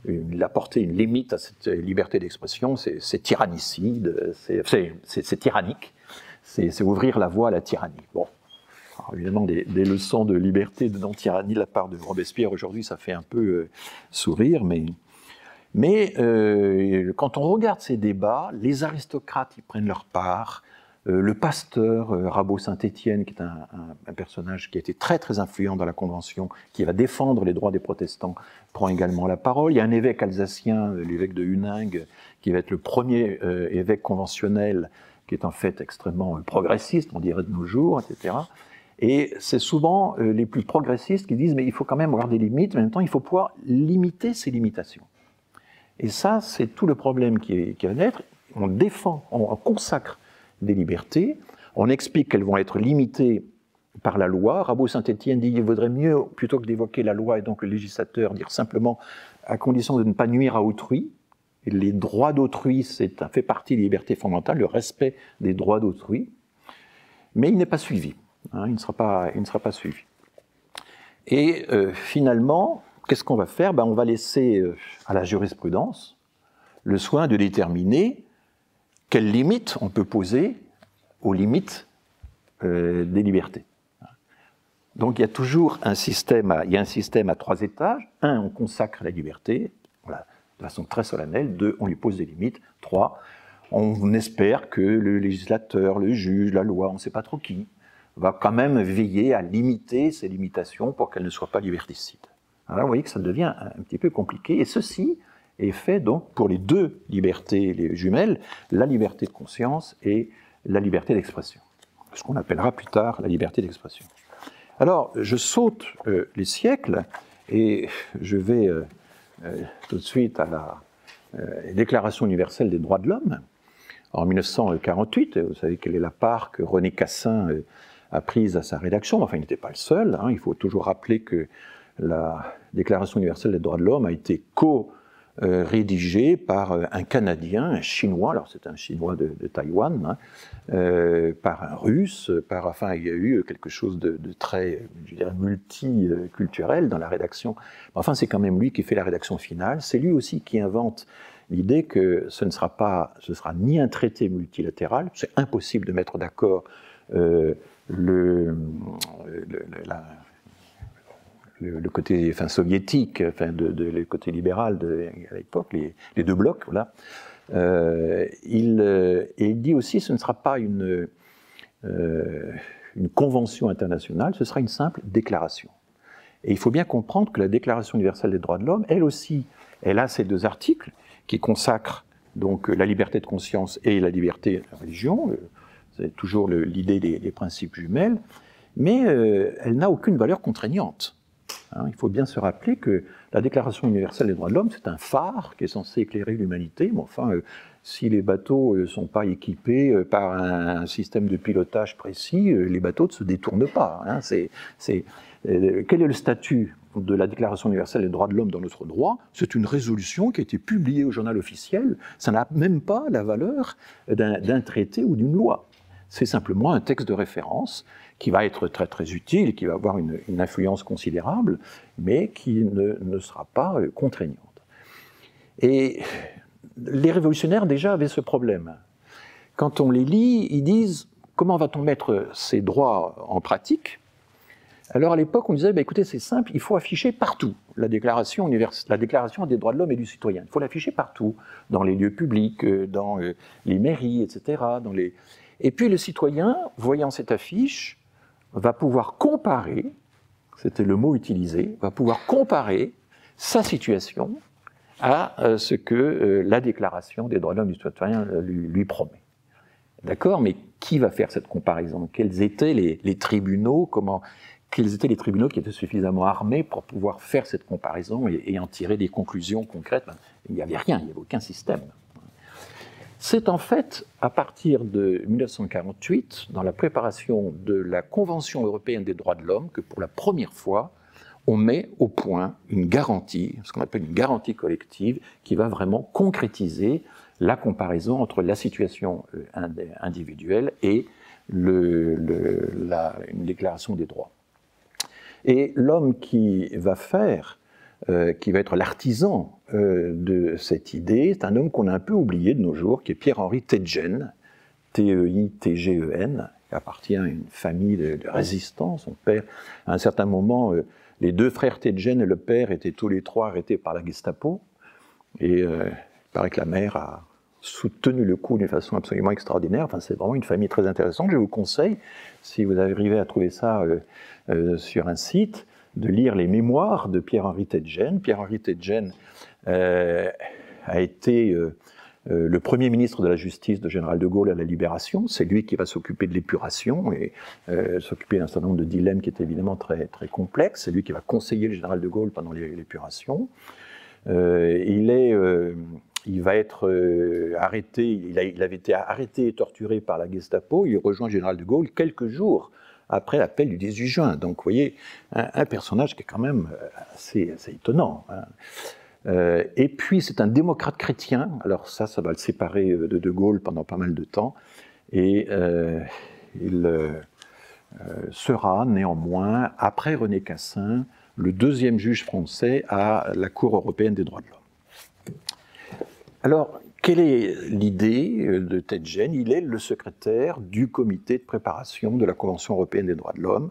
il a porté une limite à cette liberté d'expression, c'est tyrannicide, c'est tyrannique, c'est ouvrir la voie à la tyrannie. Bon, évidemment, des, leçons de liberté, de non-tyrannie de la part de Robespierre aujourd'hui, ça fait un peu euh, sourire, mais, euh, quand on regarde ces débats, les aristocrates y prennent leur part. Euh, le pasteur Rabot Saint-Étienne, qui est un, personnage qui a été très très influent dans la Convention, qui va défendre les droits des protestants, prend également la parole. Il y a un évêque alsacien, l'évêque de Huningue, qui va être le premier évêque conventionnel, qui est en fait extrêmement progressiste, on dirait de nos jours, etc. Et c'est souvent euh, les plus progressistes qui disent mais il faut quand même avoir des limites, mais en même temps il faut pouvoir limiter ces limitations. Et ça, c'est tout le problème qui va naître. On défend, on consacre des libertés, on explique qu'elles vont être limitées par la loi. Rabot Saint-Étienne dit qu'il vaudrait mieux, plutôt que d'évoquer la loi et donc le législateur, dire simplement à condition de ne pas nuire à autrui. Les droits d'autrui, c'est fait partie des libertés fondamentales, le respect des droits d'autrui. Mais il n'est pas suivi. Hein, il, ne sera pas, il ne sera pas suivi. Et euh, finalement, qu'est-ce qu'on va faire? Ben, On va laisser euh, à la jurisprudence le soin de déterminer quelles limites on peut poser aux limites euh, des libertés. Donc il y a toujours un système, à, il y a un système à trois étages. Un, on consacre la liberté de façon très solennelle. Deux, on lui pose des limites. Trois, on espère que le législateur, le juge, la loi, on ne sait pas trop qui, va quand même veiller à limiter ces limitations pour qu'elles ne soient pas liberticides. Alors vous voyez que ça devient un petit peu compliqué, et ceci est fait donc pour les deux libertés les jumelles, la liberté de conscience et la liberté d'expression, ce qu'on appellera plus tard la liberté d'expression. Alors, je saute euh, les siècles et je vais euh, euh, tout de suite à la Déclaration universelle des droits de l'homme en 1948. Vous savez quelle est la part que René Cassin a prise à sa rédaction. Enfin, il n'était pas le seul. Hein. Il faut toujours rappeler que la Déclaration universelle des droits de l'homme a été co-rédigée par euh, un Canadien, un Chinois, alors c'est un Chinois de, Taïwan, hein, euh, par un Russe, par, enfin, il y a eu quelque chose de, très, je dirais, multiculturel dans la rédaction. Enfin, c'est quand même lui qui fait la rédaction finale. C'est lui aussi qui invente l'idée que ce ne sera pas, ce sera ni un traité multilatéral, c'est impossible de mettre d'accord euh, le, le, côté enfin, soviétique, enfin, de, le côté libéral de, à l'époque, les, deux blocs, voilà. Euh, il, et il dit aussi ce ne sera pas une, euh, une convention internationale, ce sera une simple déclaration. Et il faut bien comprendre que la Déclaration universelle des droits de l'homme, elle aussi, elle a ces deux articles qui consacrent donc la liberté de conscience et la liberté de religion, c'est toujours l'idée des, principes jumelles, mais euh, elle n'a aucune valeur contraignante. Hein, il faut bien se rappeler que la Déclaration universelle des droits de l'homme, c'est un phare qui est censé éclairer l'humanité, mais enfin, euh, si les bateaux ne euh, sont pas équipés par un, système de pilotage précis, les bateaux ne se détournent pas. Hein, quel est le statut de la Déclaration universelle des droits de l'homme dans notre droit, c'est une résolution qui a été publiée au journal officiel. Ça n'a même pas la valeur d'un traité ou d'une loi. C'est simplement un texte de référence qui va être très très utile qui va avoir une, influence considérable, mais qui ne, sera pas euh, contraignante. Et les révolutionnaires déjà avaient ce problème. Quand on les lit, ils disent comment va-t-on mettre ces droits en pratique? Alors à l'époque, on disait, bah, écoutez, c'est simple, il faut afficher partout la déclaration, la déclaration des droits de l'homme et du citoyen. Il faut l'afficher partout, dans les lieux publics, euh, dans euh, les mairies, etc., dans les, et puis le citoyen, voyant cette affiche, va pouvoir comparer, c'était le mot utilisé, va pouvoir comparer sa situation à euh, ce que euh, la déclaration des droits de l'homme du citoyen euh, lui, promet. D'accord? Mais qui va faire cette comparaison? Quels étaient les, tribunaux? Comment Quels étaient les tribunaux qui étaient suffisamment armés pour pouvoir faire cette comparaison et, et en tirer des conclusions concrètes? Il n'y avait rien, il n'y avait aucun système. C'est en fait à partir de 1948, dans la préparation de la Convention européenne des droits de l'homme, que pour la première fois, on met au point une garantie, ce qu'on appelle une garantie collective, qui va vraiment concrétiser la comparaison entre la situation euh, individuelle et une déclaration des droits. Et l'homme qui va faire, euh, qui va être l'artisan euh, de cette idée, c'est un homme qu'on a un peu oublié de nos jours, qui est Pierre-Henri Tedgen, T-E-I-T-G-E-N, qui appartient à une famille de, résistants. Son père, à un certain moment, euh, les deux frères Tedgen et le père étaient tous les trois arrêtés par la Gestapo. Et il paraît que la mère a soutenu le coup d'une façon absolument extraordinaire. Enfin, c'est vraiment une famille très intéressante. Je vous conseille, si vous arrivez à trouver ça sur un site, de lire les mémoires de Pierre-Henri Tedgen. Pierre-Henri Tedgen euh, a été le premier ministre de la Justice de Général de Gaulle à la Libération. C'est lui qui va s'occuper de l'épuration et s'occuper d'un certain nombre de dilemmes qui étaient évidemment très, très complexes. C'est lui qui va conseiller le Général de Gaulle pendant l'épuration. il est il va être euh, arrêté, il, avait été arrêté et torturé par la Gestapo, il rejoint le général de Gaulle quelques jours après l'appel du 18 juin. Donc vous voyez, un, personnage qui est quand même euh, assez, étonnant. Hein. Euh, et puis c'est un démocrate chrétien, alors ça, ça va le séparer de De Gaulle pendant pas mal de temps, et il sera néanmoins, après René Cassin, le deuxième juge français à la Cour européenne des droits de l'homme. Alors, quelle est l'idée euh, de Ted Gen Il est le secrétaire du comité de préparation de la Convention européenne des droits de l'homme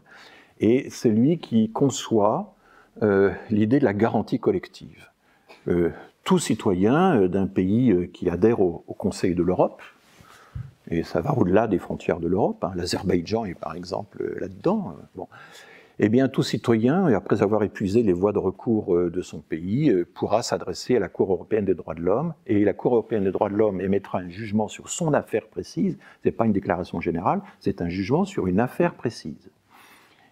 et c'est lui qui conçoit euh, l'idée de la garantie collective. Euh, tout citoyen d'un pays qui adhère au, Conseil de l'Europe, et ça va au-delà des frontières de l'Europe, hein, l'Azerbaïdjan est par exemple là-dedans, eh bien, tout citoyen, après avoir épuisé les voies de recours euh, de son pays, euh, pourra s'adresser à la Cour européenne des droits de l'homme, et la Cour européenne des droits de l'homme émettra un jugement sur son affaire précise. Ce n'est pas une déclaration générale, c'est un jugement sur une affaire précise.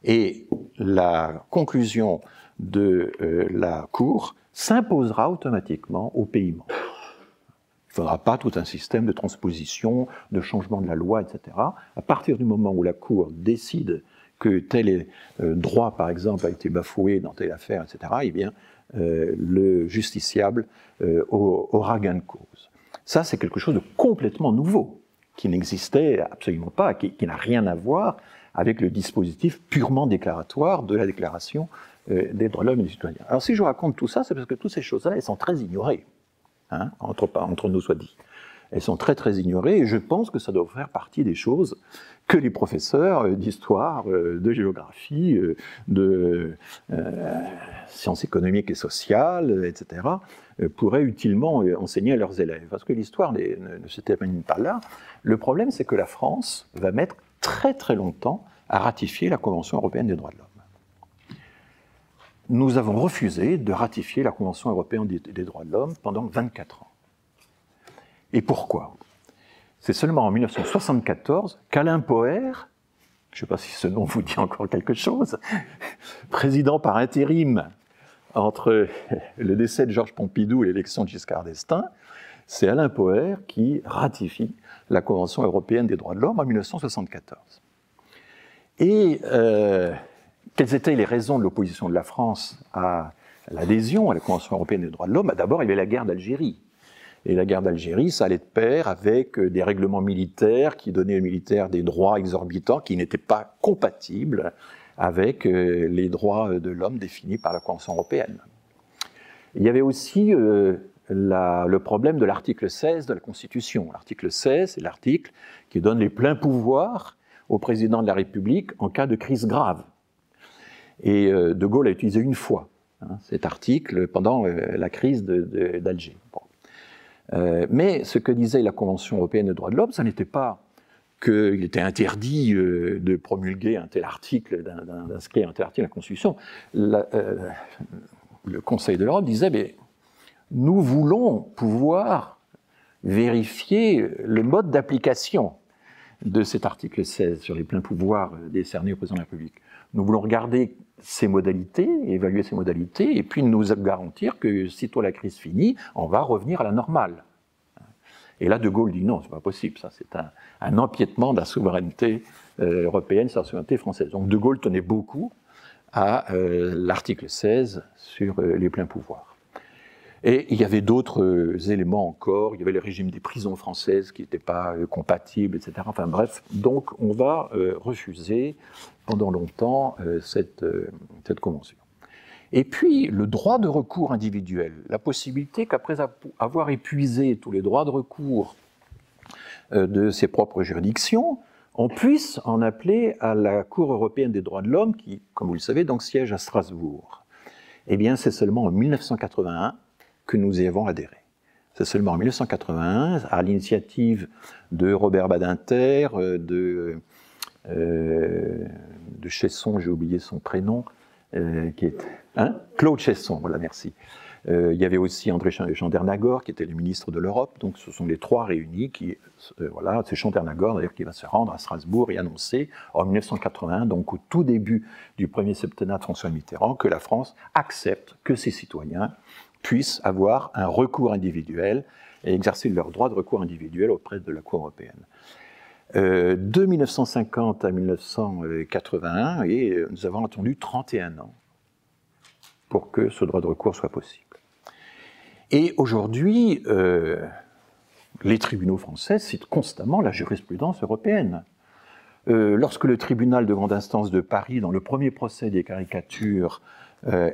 Et la conclusion de euh, la Cour s'imposera automatiquement aux pays membres. Il ne faudra pas tout un système de transposition, de changement de la loi, etc. À partir du moment où la Cour décide que tel euh, droit, par exemple, a été bafoué dans telle affaire, etc., eh bien, euh, le justiciable euh, aura gain de cause. Ça, c'est quelque chose de complètement nouveau, qui n'existait absolument pas, qui, n'a rien à voir avec le dispositif purement déclaratoire de la Déclaration des droits de l'homme et des citoyens. Alors, si je raconte tout ça, c'est parce que toutes ces choses-là, elles sont très ignorées, hein, entre, entre nous soit dit elles sont très très ignorées et je pense que ça doit faire partie des choses que les professeurs euh, d'histoire, euh, de géographie, euh, de sciences économiques et sociales, etc., pourraient utilement enseigner à leurs élèves. Parce que l'histoire ne, ne se termine pas là. Le problème, c'est que la France va mettre très très longtemps à ratifier la Convention européenne des droits de l'homme. Nous avons refusé de ratifier la Convention européenne des droits de l'homme pendant 24 ans. Et pourquoi? C'est seulement en 1974 qu'Alain Poher, je ne sais pas si ce nom vous dit encore quelque chose, président par intérim entre le décès de Georges Pompidou et l'élection de Giscard d'Estaing, c'est Alain Poher qui ratifie la Convention européenne des droits de l'homme en 1974. Et euh, quelles étaient les raisons de l'opposition de la France à l'adhésion à la Convention européenne des droits de l'homme? D'abord, il y avait la guerre d'Algérie. Et la guerre d'Algérie, ça allait de pair avec euh, des règlements militaires qui donnaient aux militaires des droits exorbitants qui n'étaient pas compatibles avec euh, les droits de l'homme définis par la Convention européenne. Il y avait aussi euh, le problème de l'article 16 de la Constitution. L'article 16, c'est l'article qui donne les pleins pouvoirs au président de la République en cas de crise grave. Et De Gaulle a utilisé une fois hein, cet article pendant la crise d'Alger. Euh, mais ce que disait la Convention européenne des droits de l'homme, ce n'était pas qu'il était interdit euh, de promulguer un tel article, d'inscrire un tel article à la Constitution. Euh, le Conseil de l'Europe disait, mais nous voulons pouvoir vérifier le mode d'application de cet article 16 sur les pleins pouvoirs décernés au président de la République. Nous voulons regarder ses modalités, évaluer ses modalités, et puis nous garantir que sitôt la crise finie, on va revenir à la normale. Et là, De Gaulle dit non, c'est pas possible, ça, c'est un, empiètement de la souveraineté euh, européenne sur la souveraineté française. Donc De Gaulle tenait beaucoup à l'article 16 sur les pleins pouvoirs. Et il y avait d'autres euh, éléments encore. Il y avait le régime des prisons françaises qui n'était pas euh, compatible, etc. Enfin bref, donc on va euh, refuser pendant longtemps cette, cette convention. Et puis le droit de recours individuel, la possibilité qu'après avoir épuisé tous les droits de recours de ses propres juridictions, on puisse en appeler à la Cour européenne des droits de l'homme, qui, comme vous le savez, donc siège à Strasbourg. Eh bien, c'est seulement en 1981 que nous y avons adhéré. C'est seulement en 1981, à l'initiative de Robert Badinter, euh, de, euh, Chesson, j'ai oublié son prénom, euh, qui est hein? Claude Chesson, voilà, merci. il y avait aussi André Chandernagor, qui était le ministre de l'Europe. Donc, ce sont les trois réunis qui, voilà, c'est Chandernagor d'ailleurs qui va se rendre à Strasbourg et annoncer en 1981, donc au tout début du premier septennat de François Mitterrand, que la France accepte que ses citoyens puissent avoir un recours individuel et exercer leur droit de recours individuel auprès de la Cour européenne. Euh, de 1950 à 1981, et euh, nous avons attendu 31 ans pour que ce droit de recours soit possible. Et aujourd'hui, euh, les tribunaux français citent constamment la jurisprudence européenne. lorsque le tribunal de grande instance de Paris, dans le premier procès des caricatures,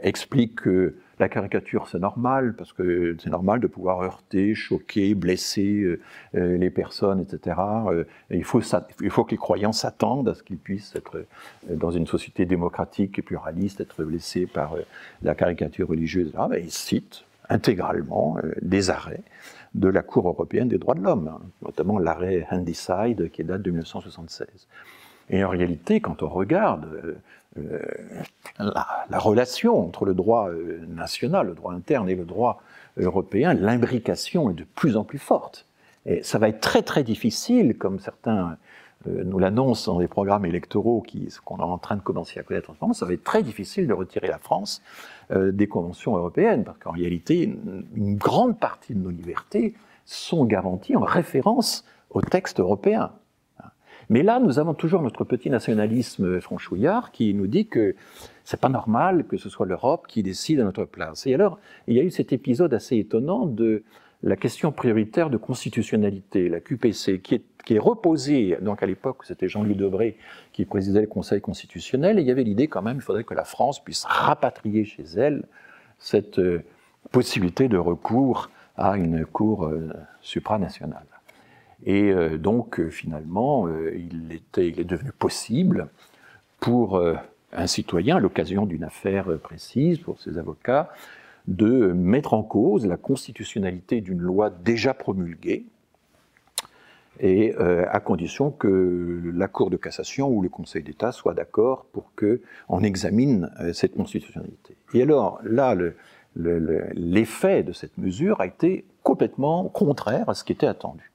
explique que la caricature, c'est normal, parce que c'est normal de pouvoir heurter, choquer, blesser euh, euh, les personnes, etc. Euh, il, faut, il que les croyants s'attendent à ce qu'ils puissent être, dans une société démocratique et pluraliste, être blessés par la caricature religieuse. Ah, ben, ils citent intégralement des arrêts de la Cour européenne des droits de l'homme, hein, notamment l'arrêt Handicide qui date de 1976. Et en réalité, quand on regarde euh, la, relation entre le droit euh, national, le droit interne et le droit européen, l'imbrication est de plus en plus forte. Et ça va être très très difficile, comme certains euh, nous l'annoncent dans les programmes électoraux qu'on est en train de commencer à connaître en ce moment, ça va être très difficile de retirer la France des conventions européennes, parce qu'en réalité, une, grande partie de nos libertés sont garanties en référence au texte européen. Mais là, nous avons toujours notre petit nationalisme franchouillard qui nous dit que c'est pas normal que ce soit l'Europe qui décide à notre place. Et alors, il y a eu cet épisode assez étonnant de la question prioritaire de constitutionnalité, la QPC, qui est, reposée, donc à l'époque, c'était Jean-Louis Debré qui présidait le Conseil constitutionnel, et il y avait l'idée quand même, il faudrait que la France puisse rapatrier chez elle cette euh, possibilité de recours à une cour euh, supranationale. Et euh, donc, euh, finalement, euh, il, était, est devenu possible pour un citoyen, à l'occasion d'une affaire précise, pour ses avocats, de mettre en cause la constitutionnalité d'une loi déjà promulguée, et à condition que la Cour de cassation ou le Conseil d'État soient d'accord pour qu'on examine cette constitutionnalité. Et alors, là, l'effet de cette mesure a été complètement contraire à ce qui était attendu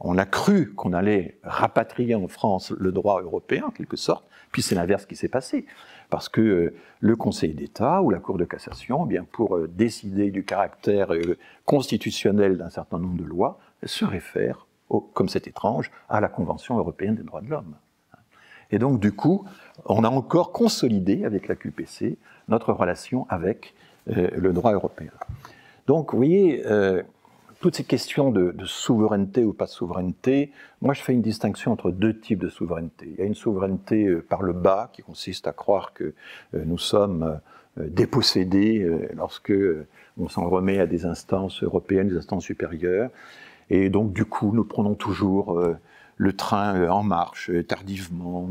on a cru qu'on allait rapatrier en France le droit européen, en quelque sorte, puis c'est l'inverse qui s'est passé. Parce que euh, le Conseil d'État ou la Cour de cassation, eh bien pour euh, décider du caractère euh, constitutionnel d'un certain nombre de lois, se réfère, comme c'est étrange, à la Convention européenne des droits de l'homme. Et donc, du coup, on a encore consolidé avec la QPC notre relation avec le droit européen. Donc, vous toutes ces questions de, souveraineté ou pas de souveraineté, moi je fais une distinction entre deux types de souveraineté. Il y a une souveraineté euh, par le bas qui consiste à croire que euh, nous sommes euh, dépossédés lorsque on s'en remet à des instances européennes, des instances supérieures, et donc du coup nous prenons toujours le train en marche tardivement.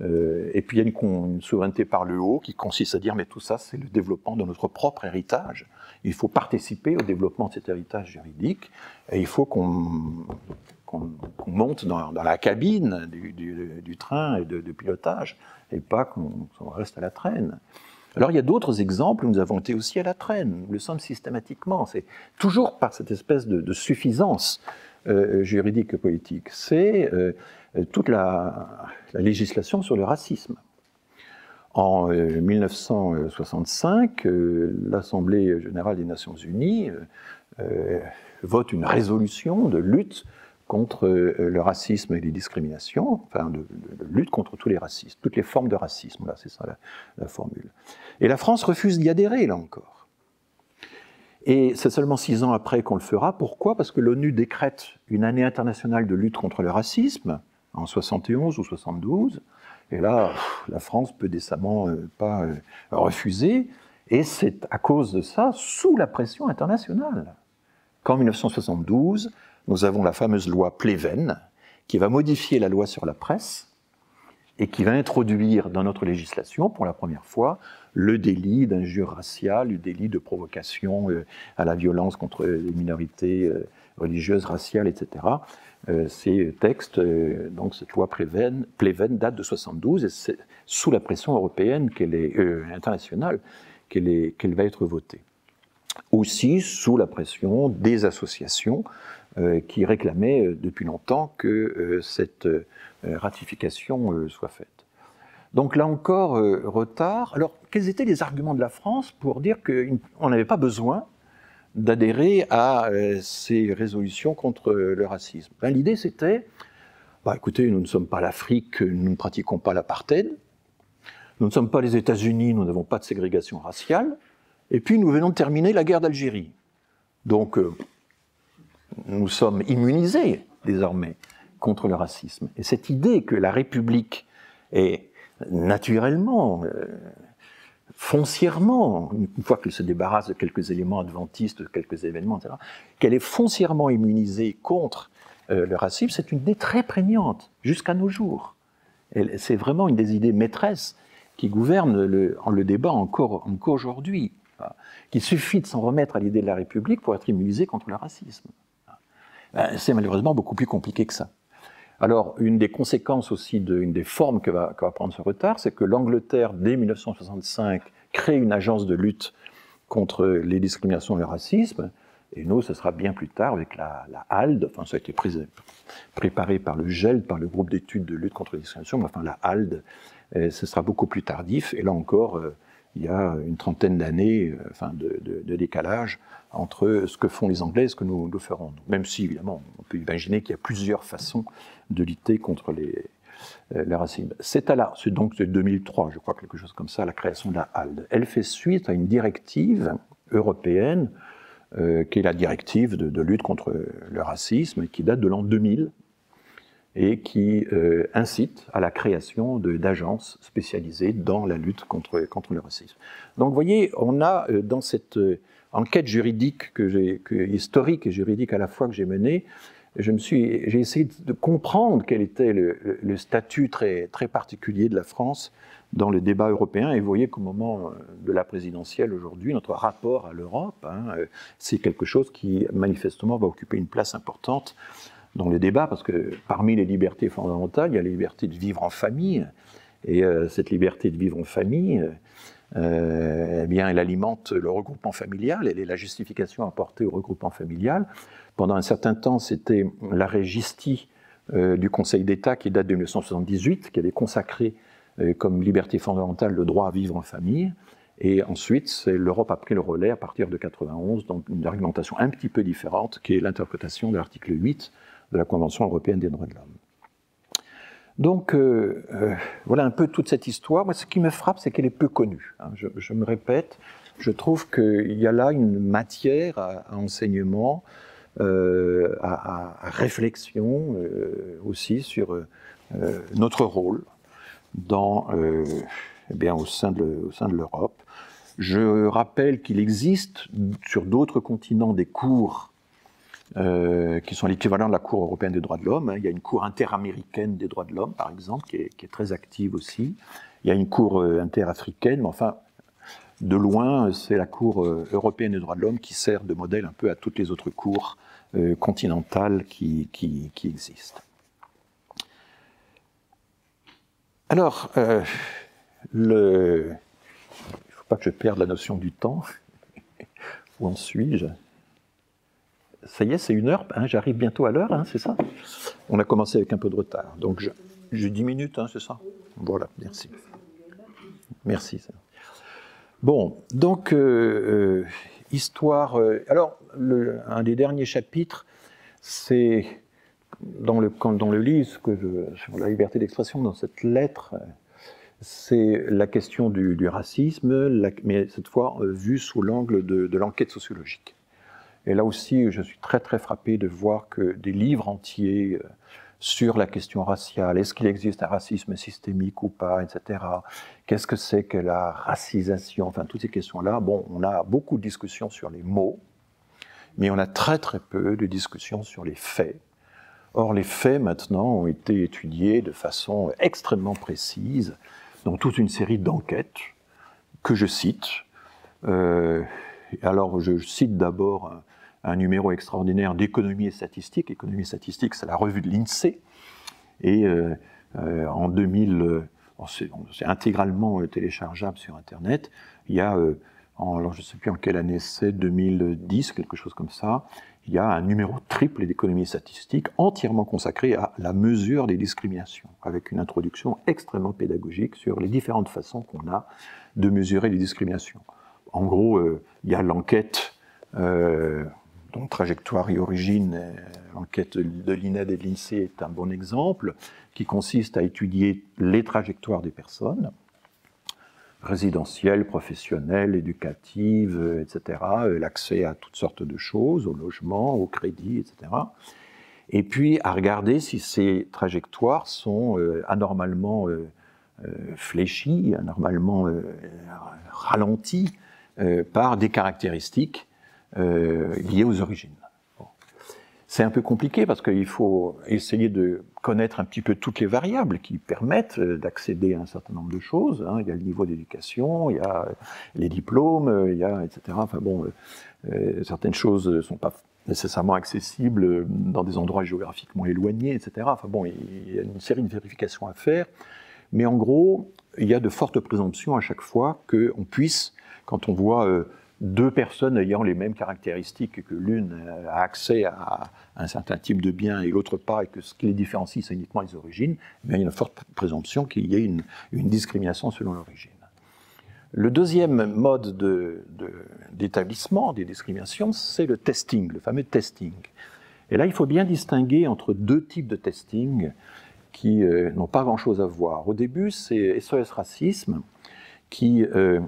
Et puis il y a une, une, souveraineté par le haut qui consiste à dire mais tout ça c'est le développement de notre propre héritage il faut participer au développement de cet héritage juridique et il faut qu'on monte dans, la cabine du, train et de, pilotage et pas qu'on reste à la traîne. Alors il y a d'autres exemples où nous avons été aussi à la traîne, nous le sommes systématiquement, c'est toujours par cette espèce de, suffisance euh, juridique et politique, c'est euh, toute la, législation sur le racisme. En 1965, euh, l'Assemblée générale des Nations unies vote une résolution de lutte contre le racisme et les discriminations, enfin de, lutte contre tous les racismes, toutes les formes de racisme, là c'est ça la, formule. Et la France refuse d'y adhérer, là encore. Et c'est seulement six ans après qu'on le fera. Pourquoi? Parce que l'ONU décrète une année internationale de lutte contre le racisme, en 71 ou 72, et là, la France peut décemment pas refuser, et c'est à cause de ça, sous la pression internationale, qu'en 1972, nous avons la fameuse loi Pleven, qui va modifier la loi sur la presse et qui va introduire dans notre législation, pour la première fois, le délit d'injure raciale, le délit de provocation euh, à la violence contre les minorités euh, religieuses, raciales, etc. Euh, ces textes, donc cette loi Pleven, date de 72 et c'est sous la pression européenne qu'elle est internationale qu'elle va être votée. Aussi sous la pression des associations qui réclamaient euh, depuis longtemps que euh, cette ratification soit faite. Donc là encore, retard. Alors, quels étaient les arguments de la France pour dire qu'on n'avait pas besoin d'adhérer à ces résolutions contre le racisme? Ben, L'idée, c'était, bah, écoutez, nous ne sommes pas l'Afrique, nous ne pratiquons pas l'apartheid, nous ne sommes pas les États-Unis, nous n'avons pas de ségrégation raciale. Et puis nous venons de terminer la guerre d'Algérie. Donc euh, nous sommes immunisés désormais contre le racisme. Et cette idée que la République est naturellement, euh, foncièrement, une fois qu'elle se débarrasse de quelques éléments adventistes, de quelques événements, etc., qu'elle est foncièrement immunisée contre euh, le racisme, c'est une idée très prégnante jusqu'à nos jours. C'est vraiment une des idées maîtresses qui gouverne le, le débat encore, encore aujourd'hui. Qu'il suffit de s'en remettre à l'idée de la République pour être immunisé contre le racisme. Ben, c'est malheureusement beaucoup plus compliqué que ça. Alors, une des conséquences aussi, de, une des formes que va, prendre ce retard, c'est que l'Angleterre, dès 1965, crée une agence de lutte contre les discriminations et le racisme. Et nous, ce sera bien plus tard avec la, la HALD, enfin ça a été préparé par le GELD, par le groupe d'études de lutte contre les discriminations, mais enfin la HALD, ce sera beaucoup plus tardif. Et là encore, euh, il y a une trentaine d'années euh, enfin de, décalage entre ce que font les Anglais et ce que nous, nous ferons. Même si, évidemment, on peut imaginer qu'il y a plusieurs façons de lutter contre les, euh, les racisme. C'est à la, c'est donc de 2003, je crois, quelque chose comme ça, la création de la HALD. Elle fait suite à une directive européenne, qui est la directive de, lutte contre le racisme, qui date de l'an 2000, et qui euh, incite à la création d'agences spécialisées dans la lutte contre, le racisme. Donc vous voyez, on a euh, dans cette euh, enquête juridique, que que, historique et juridique à la fois que j'ai menée, j'ai essayé de comprendre quel était le, le, statut très, très particulier de la France dans le débat européen. Et vous voyez qu'au moment de la présidentielle aujourd'hui, notre rapport à l'Europe, hein, c'est quelque chose qui manifestement va occuper une place importante dans le débat, parce que parmi les libertés fondamentales, il y a la liberté de vivre en famille, et euh, cette liberté de vivre en famille, euh, eh bien, elle alimente le regroupement familial, elle est la justification apportée au regroupement familial. Pendant un certain temps, c'était l'arrêt Gisti euh, du Conseil d'État qui date de 1978, qui avait consacré comme liberté fondamentale le droit à vivre en famille. Et ensuite, l'Europe a pris le relais à partir de 91, donc une argumentation un petit peu différente, qui est l'interprétation de l'article 8 de la Convention européenne des droits de l'homme. Donc euh, euh, voilà un peu toute cette histoire. Moi, ce qui me frappe, c'est qu'elle est peu connue. Hein. Je, me répète, je trouve qu'il y a là une matière à, enseignement, euh, à, réflexion aussi sur notre rôle dans, eh bien, au sein de l'Europe. Je rappelle qu'il existe sur d'autres continents des cours euh, qui sont l'équivalent de la Cour européenne des droits de l'homme. Hein. Il y a une Cour interaméricaine des droits de l'homme, par exemple, qui est, très active aussi. Il y a une Cour euh, interafricaine, mais enfin, de loin, c'est la Cour euh, européenne des droits de l'homme qui sert de modèle un peu à toutes les autres cours continentales qui, existent. Alors, il ne faut pas que je perde la notion du temps. [LAUGHS] Où en suis-je? Ça y est, c'est une heure, hein, j'arrive bientôt à l'heure, hein, c'est ça? On a commencé avec un peu de retard. Donc j'ai 10 minutes, hein, c'est ça? Voilà, merci. Merci. Bon, donc, euh, euh, histoire. Euh, alors, un des derniers chapitres, c'est dans le, dans le livre, sur la liberté d'expression, dans cette lettre, c'est la question du, racisme, mais cette fois vue sous l'angle de, l'enquête sociologique. Et là aussi, je suis très très frappé de voir que des livres entiers euh, sur la question raciale, est-ce qu'il existe un racisme systémique ou pas, etc. Qu'est-ce que c'est que la racisation, enfin toutes ces questions-là. Bon, on a beaucoup de discussions sur les mots, mais on a très très peu de discussions sur les faits. Or, les faits maintenant ont été étudiés de façon extrêmement précise dans toute une série d'enquêtes que je cite. Euh, alors, je cite d'abord un, numéro extraordinaire d'économie et statistique. Économie et statistique, c'est la revue de l'INSEE. Et euh, euh, en 2000, c'est intégralement téléchargeable sur Internet. Il y a, alors je ne sais plus en quelle année c'est, 2010, quelque chose comme ça, il y a un numéro triple d'économie statistique entièrement consacré à la mesure des discriminations, avec une introduction extrêmement pédagogique sur les différentes façons qu'on a de mesurer les discriminations. En gros, euh, il y a l'enquête euh, dont trajectoire et origine, euh, l'enquête de l'INED et de l'INSEE est un bon exemple, qui consiste à étudier les trajectoires des personnes résidentielle, professionnelle, éducative, euh, etc., euh, l'accès à toutes sortes de choses, au logement, au crédit, etc. Et puis à regarder si ces trajectoires sont anormalement fléchies, anormalement ralenties par des caractéristiques liées aux origines. C'est un peu compliqué parce qu'il faut essayer de connaître un petit peu toutes les variables qui permettent euh, d'accéder à un certain nombre de choses. Hein. Il y a le niveau d'éducation, il y a les diplômes, il y a etc. Enfin bon, euh, euh, certaines choses ne sont pas nécessairement accessibles dans des endroits géographiquement éloignés, etc. Enfin bon, il y a une série de vérifications à faire. Mais en gros, il y a de fortes présomptions à chaque fois qu'on puisse, quand on voit deux personnes ayant les mêmes caractéristiques, que l'une a accès à un certain type de bien et l'autre pas, et que ce qui les différencie, c'est uniquement les origines, il y a une forte présomption qu'il y ait une, discrimination selon l'origine. Le deuxième mode d'établissement des discriminations, c'est le testing, le fameux testing. Et là, il faut bien distinguer entre deux types de testing qui euh, n'ont pas grand-chose à voir. Au début, c'est SOS Racisme qui euh,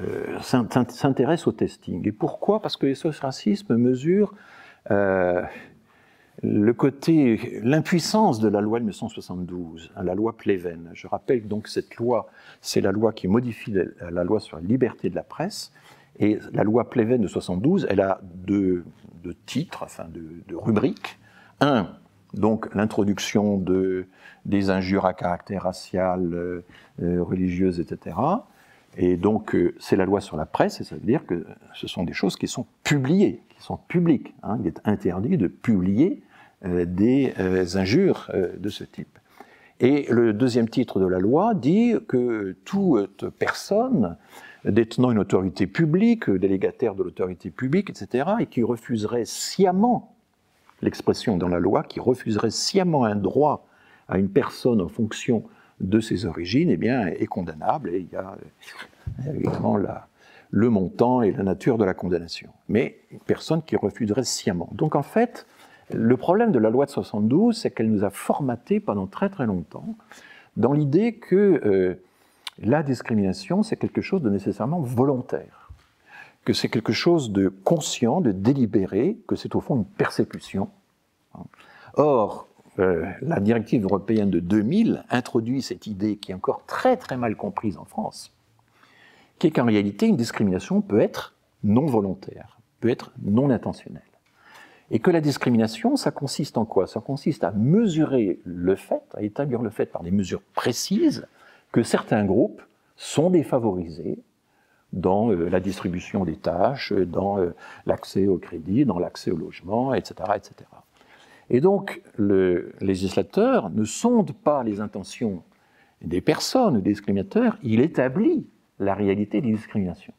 euh, s'intéresse au testing. Et pourquoi? Parce que SOS Racisme mesure euh, le côté, l'impuissance de la loi de 1972, hein, la loi Pleven. Je rappelle donc cette loi, c'est la loi qui modifie la, loi sur la liberté de la presse. Et la loi Pleven de 72, elle a deux, titres, enfin deux, rubriques. Un, donc l'introduction de, des injures à caractère racial, euh, religieuse, etc. Et donc, euh, c'est la loi sur la presse, et ça veut dire que ce sont des choses qui sont publiées, qui sont publiques. Hein. Il est interdit de publier euh, des euh, injures de ce type. Et le deuxième titre de la loi dit que toute personne détenant une autorité publique, délégataire de l'autorité publique, etc., et qui refuserait sciemment, l'expression dans la loi, qui refuserait sciemment un droit à une personne en fonction de ses origines, eh bien, est condamnable. Et il y a évidemment la, le montant et la nature de la condamnation. Mais personne qui refuserait sciemment. Donc en fait, le problème de la loi de 72, c'est qu'elle nous a formaté pendant très très longtemps dans l'idée que euh, la discrimination, c'est quelque chose de nécessairement volontaire, que c'est quelque chose de conscient, de délibéré, que c'est au fond une persécution. Or, euh, la directive européenne de 2000 introduit cette idée qui est encore très très mal comprise en France, qui est qu'en réalité une discrimination peut être non volontaire, peut être non intentionnelle. Et que la discrimination, ça consiste en quoi? Ça consiste à mesurer le fait, à établir le fait par des mesures précises que certains groupes sont défavorisés dans euh, la distribution des tâches, dans euh, l'accès au crédit, dans l'accès au logement, etc., etc. Et donc, le législateur ne sonde pas les intentions des personnes, des discriminateurs, il établit la réalité des discriminations.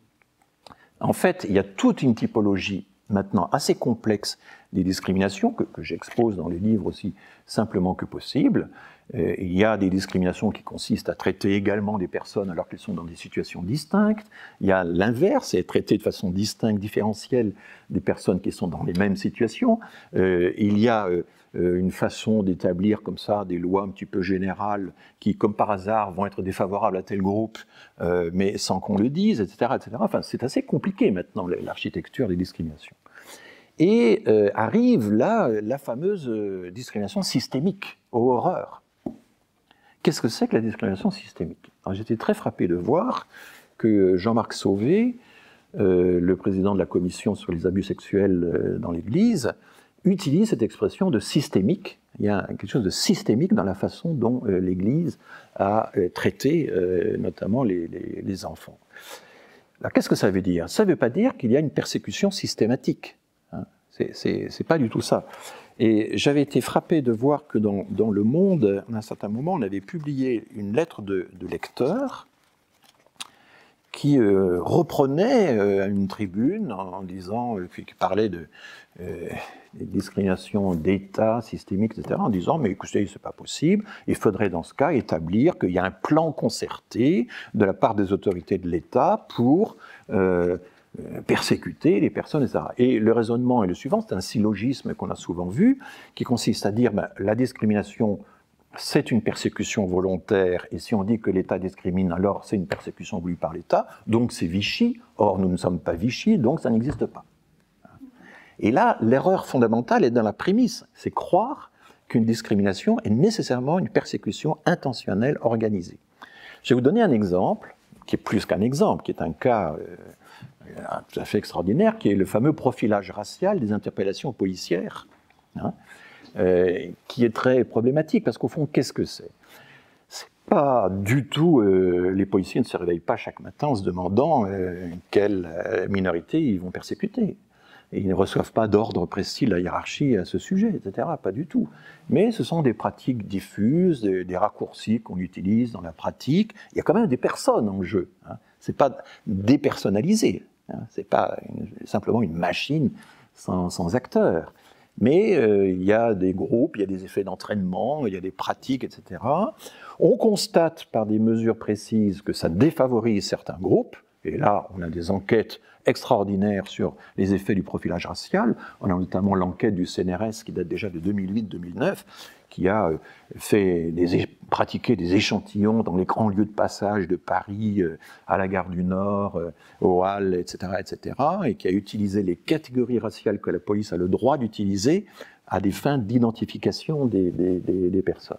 En fait, il y a toute une typologie maintenant assez complexe des discriminations, que, j'expose dans les livres aussi simplement que possible. Euh, il y a des discriminations qui consistent à traiter également des personnes alors qu'elles sont dans des situations distinctes. Il y a l'inverse, c'est traiter de façon distincte, différentielle des personnes qui sont dans les mêmes situations. Euh, il y a euh, une façon d'établir comme ça des lois un petit peu générales qui, comme par hasard, vont être défavorables à tel groupe, euh, mais sans qu'on le dise, etc. etc. Enfin, c'est assez compliqué maintenant, l'architecture des discriminations. Et euh, arrive là la fameuse discrimination systémique, aux horreurs. Qu'est-ce que c'est que la discrimination systémique? J'étais très frappé de voir que Jean-Marc Sauvé, le président de la commission sur les abus sexuels dans l'Église, utilise cette expression de systémique. Il y a quelque chose de systémique dans la façon dont euh, l'Église a euh, traité euh, notamment les, enfants. Alors qu'est-ce que ça veut dire? Ça ne veut pas dire qu'il y a une persécution systématique. Hein. C'est pas du tout ça. Et j'avais été frappé de voir que dans, Le Monde, à un certain moment, on avait publié une lettre de, de lecteur qui reprenait à une tribune en, disant, qui parlait de, des discriminations d'État systémiques, etc., en disant mais écoutez, c'est pas possible. Il faudrait dans ce cas établir qu'il y a un plan concerté de la part des autorités de l'État pour euh, persécuter les personnes, etc. Et le raisonnement est le suivant, c'est un syllogisme qu'on a souvent vu, qui consiste à dire ben, la discrimination c'est une persécution volontaire, et si on dit que l'État discrimine, alors c'est une persécution voulue par l'État, donc c'est Vichy, or nous ne sommes pas Vichy, donc ça n'existe pas. Et là, l'erreur fondamentale est dans la prémisse, c'est croire qu'une discrimination est nécessairement une persécution intentionnelle organisée. Je vais vous donner un exemple, qui est plus qu'un exemple, qui est un cas euh, tout à fait extraordinaire, qui est le fameux profilage racial des interpellations policières, hein, euh, qui est très problématique, parce qu'au fond, qu'est-ce que c'est? C'est pas du tout, euh, les policiers ne se réveillent pas chaque matin en se demandant quelle minorité ils vont persécuter ils ne reçoivent pas d'ordre précis de la hiérarchie à ce sujet, etc. Pas du tout. Mais ce sont des pratiques diffuses, des, raccourcis qu'on utilise dans la pratique. Il y a quand même des personnes en jeu. Hein. C'est pas dépersonnalisé. Hein. C'est pas simplement une machine sans, sans acteur. Mais euh, il y a des groupes, il y a des effets d'entraînement, il y a des pratiques, etc. On constate par des mesures précises que ça défavorise certains groupes. Et là, on a des enquêtes extraordinaire sur les effets du profilage racial. On a notamment l'enquête du CNRS qui date déjà de 2008-2009, qui a euh, fait des, pratiqué des échantillons dans les grands lieux de passage de Paris, euh, à la gare du Nord, euh, au Halles, etc., etc., et qui a utilisé les catégories raciales que la police a le droit d'utiliser à des fins d'identification des, des personnes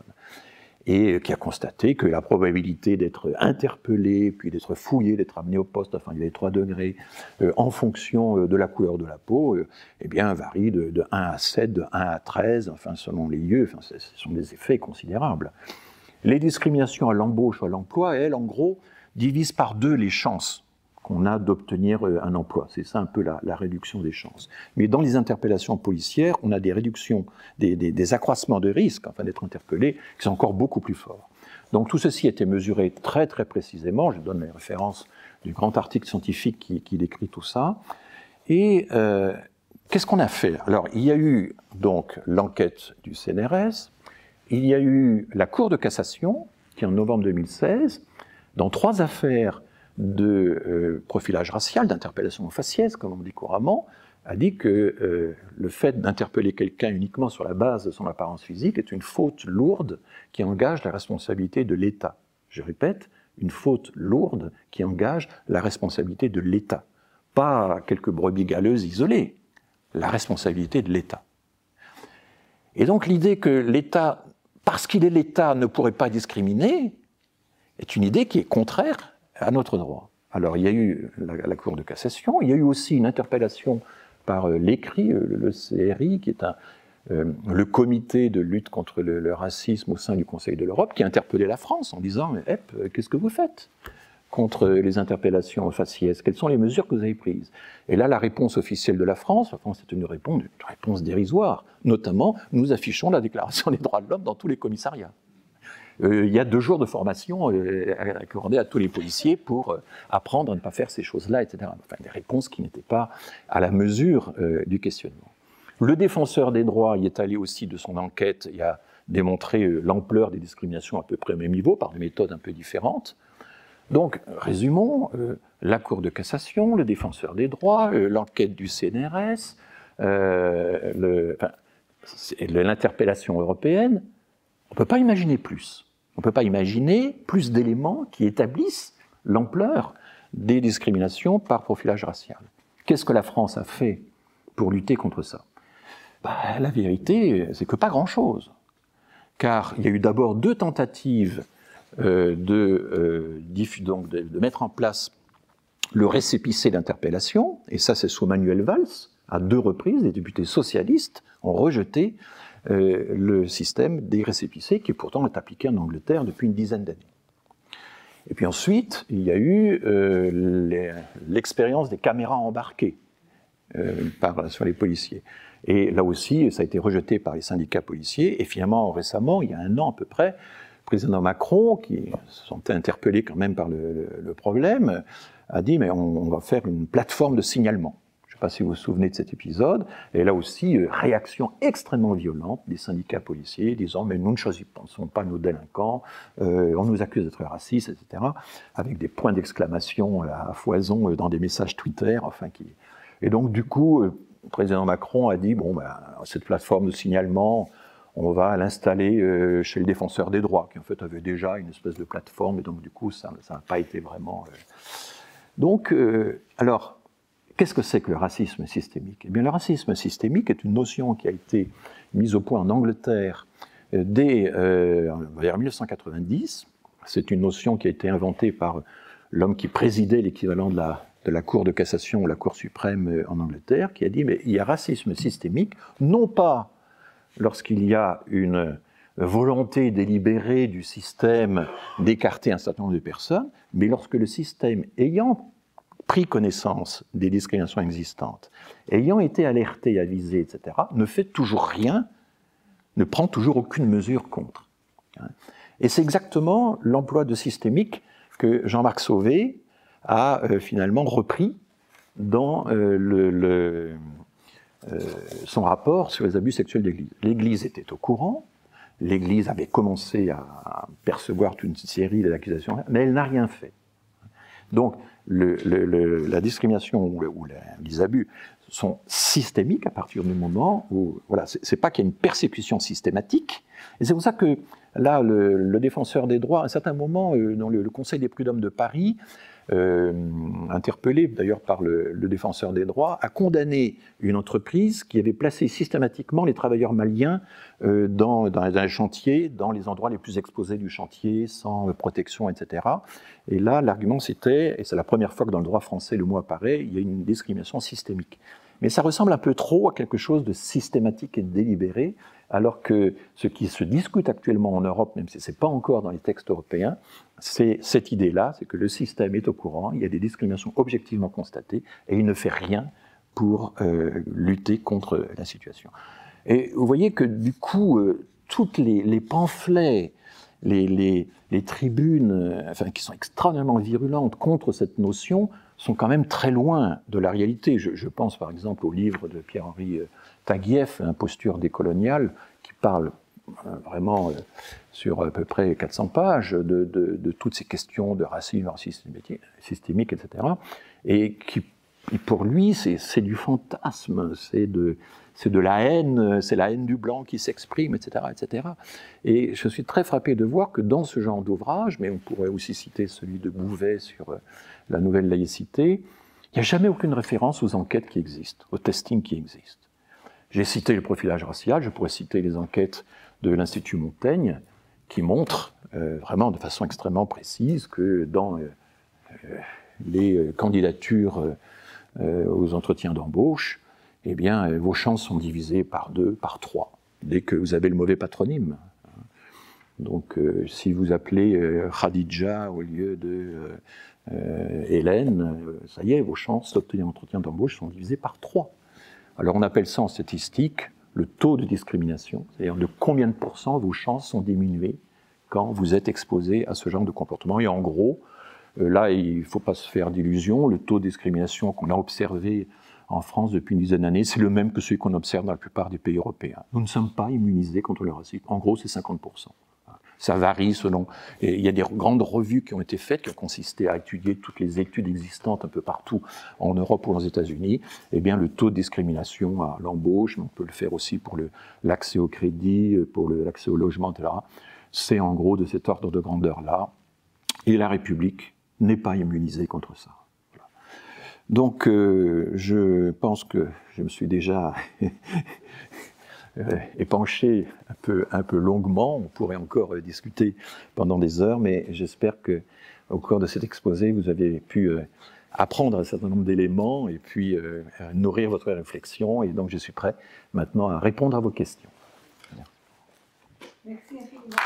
et qui a constaté que la probabilité d'être interpellé, puis d'être fouillé, d'être amené au poste, enfin il y avait 3 degrés, euh, en fonction euh, de la couleur de la peau, euh, eh bien varie de, 1 à 7, de 1 à 13, enfin selon les lieux, enfin, ce sont des effets considérables. Les discriminations à l'embauche ou à l'emploi, elles, en gros, divisent par deux les chances qu'on a d'obtenir euh, un emploi. C'est ça un peu la, réduction des chances. Mais dans les interpellations policières, on a des réductions, des, accroissements de risques, enfin d'être interpellé, qui sont encore beaucoup plus forts. Donc tout ceci a été mesuré très très précisément. Je donne les références du grand article scientifique qui, décrit tout ça. Et euh, qu'est-ce qu'on a fait? Alors il y a eu donc l'enquête du CNRS, il y a eu la Cour de cassation qui en novembre 2016, dans trois affaires de euh, profilage racial, d'interpellation faciès, comme on dit couramment, a dit que euh, le fait d'interpeller quelqu'un uniquement sur la base de son apparence physique est une faute lourde qui engage la responsabilité de l'État. Je répète, une faute lourde qui engage la responsabilité de l'État. Pas quelques brebis galeuses isolées, la responsabilité de l'État. Et donc l'idée que l'État, parce qu'il est l'État, ne pourrait pas discriminer, est une idée qui est contraire à notre droit. Alors il y a eu la, Cour de cassation, il y a eu aussi une interpellation par euh, l'écrit, euh, le, CRI, qui est euh, le comité de lutte contre le, racisme au sein du Conseil de l'Europe, qui a interpellé la France en disant eh, qu'est-ce que vous faites contre les interpellations faciès? Quelles sont les mesures que vous avez prises? Et là, la réponse officielle de la France, réponse, une réponse dérisoire. Notamment, nous affichons la Déclaration des droits de l'homme dans tous les commissariats. Euh, il y a deux jours de formation euh, accordés à tous les policiers pour euh, apprendre à ne pas faire ces choses-là, etc. Enfin, des réponses qui n'étaient pas à la mesure du questionnement. Le défenseur des droits y est allé aussi de son enquête et a démontré l'ampleur des discriminations à peu près au même niveau par des méthodes un peu différentes. Donc, résumons, la Cour de cassation, le défenseur des droits, l'enquête du CNRS, l'interpellation européenne, on ne peut pas imaginer plus. On ne peut pas imaginer plus d'éléments qui établissent l'ampleur des discriminations par profilage racial. Qu'est-ce que la France a fait pour lutter contre ça? Bah, La vérité, c'est que pas grand-chose. Car il y a eu d'abord deux tentatives euh, de, euh, donc de, mettre en place le récépissé d'interpellation, et ça c'est sous Manuel Valls, à deux reprises, les députés socialistes ont rejeté euh, le système des récépissés qui pourtant est appliqué en Angleterre depuis une dizaine d'années. Et puis ensuite, il y a eu euh, l'expérience des caméras embarquées euh, par, sur les policiers. Et là aussi, ça a été rejeté par les syndicats policiers. Et finalement, récemment, il y a un an à peu près, le président Macron, qui se sentait interpellé quand même par le, problème, a dit mais on va faire une plateforme de signalement. Si vous vous souvenez de cet épisode. Et là aussi, euh, réaction extrêmement violente des syndicats policiers disant Mais nous ne choisissons pas nos délinquants, euh, on nous accuse d'être racistes, etc. Avec des points d'exclamation à foison euh, dans des messages Twitter. Enfin. Et donc, du coup, le président Macron a dit Bon, ben, cette plateforme de signalement, on va l'installer chez le défenseur des droits, qui en fait avait déjà une espèce de plateforme, et donc, du coup, ça n'a pas été vraiment. Donc, alors Qu'est-ce que c'est que le racisme systémique? Eh bien, le racisme systémique est une notion qui a été mise au point en Angleterre euh, dès euh, vers 1990. C'est une notion qui a été inventée par l'homme qui présidait l'équivalent de la, de la Cour de cassation ou la Cour suprême euh, en Angleterre, qui a dit mais il y a racisme systémique, non pas lorsqu'il y a une volonté délibérée du système d'écarter un certain nombre de personnes, mais lorsque le système ayant pris connaissance des discriminations existantes, ayant été alerté, avisé, etc., ne fait toujours rien, ne prend toujours aucune mesure contre. Et c'est exactement l'emploi de systémique que Jean-Marc Sauvé a euh, finalement repris dans euh, euh, son rapport sur les abus sexuels d'Église. L'Église était au courant, l'Église avait commencé à percevoir toute une série d'accusations, mais elle n'a rien fait. Donc, la discrimination ou, les abus sont systémiques à partir du moment où, voilà, c'est pas qu'il y a une persécution systématique, et c'est pour ça que là, le, défenseur des droits, à un certain moment, euh, dans le, Conseil des prud'hommes de Paris, euh, interpellé d'ailleurs par le, défenseur des droits, a condamné une entreprise qui avait placé systématiquement les travailleurs maliens euh, dans, dans, un chantier, dans les endroits les plus exposés du chantier, sans protection, etc. Et là, l'argument c'était, et c'est la première fois que dans le droit français le mot apparaît, il y a une discrimination systémique. Mais ça ressemble un peu trop à quelque chose de systématique et délibéré, alors que ce qui se discute actuellement en Europe, même si ce n'est pas encore dans les textes européens, c'est cette idée-là, c'est que le système est au courant, il y a des discriminations objectivement constatées, et il ne fait rien pour euh, lutter contre la situation. Et vous voyez que du coup, euh, toutes les, pamphlets, les, tribunes, euh, enfin, qui sont extrêmement virulentes contre cette notion, sont quand même très loin de la réalité. Je, pense par exemple au livre de Pierre-Henri Taguieff, Imposture décoloniale, qui parle vraiment sur à peu près 400 pages de, toutes ces questions de racisme systémique, etc. Et qui, pour lui, c'est du fantasme, c'est de, la haine, c'est la haine du blanc qui s'exprime, etc., etc. Et je suis très frappé de voir que dans ce genre d'ouvrage, mais on pourrait aussi citer celui de Bouvet sur euh, la nouvelle laïcité, il n'y a jamais aucune référence aux enquêtes qui existent, au testing qui existe. J'ai cité le profilage racial, je pourrais citer les enquêtes de l'Institut Montaigne, qui montre euh, vraiment de façon extrêmement précise que dans euh, les candidatures aux entretiens d'embauche, eh bien, vos chances sont divisées par deux, par trois, dès que vous avez le mauvais patronyme. Donc, si vous appelez Khadija au lieu de Hélène, ça y est, vos chances d'obtenir un entretien d'embauche sont divisées par trois. Alors, on appelle ça en statistique le taux de discrimination, c'est-à-dire de combien de pourcents vos chances sont diminuées quand vous êtes exposé à ce genre de comportement. Et en gros, euh, là, il ne faut pas se faire d'illusions, le taux de discrimination qu'on a observé en France depuis une dizaine d'années, c'est le même que celui qu'on observe dans la plupart des pays européens. Nous ne sommes pas immunisés contre le racisme. En gros, c'est 50%. ça varie selon. Il y a des grandes revues qui ont été faites, qui ont consisté à étudier toutes les études existantes un peu partout en Europe ou aux États-Unis. Eh bien, le taux de discrimination à l'embauche, on peut le faire aussi pour l'accès au crédit, pour l'accès au logement, etc. C'est en gros de cet ordre de grandeur-là. Et la République n'est pas immunisée contre ça. Donc, euh, je pense que je me suis déjà [LAUGHS] Euh, épanché un peu, un peu longuement. On pourrait encore euh, discuter pendant des heures, mais j'espère que au cours de cet exposé, vous avez pu apprendre un certain nombre d'éléments et puis nourrir votre réflexion. Et donc, je suis prêt maintenant à répondre à vos questions. Merci infiniment.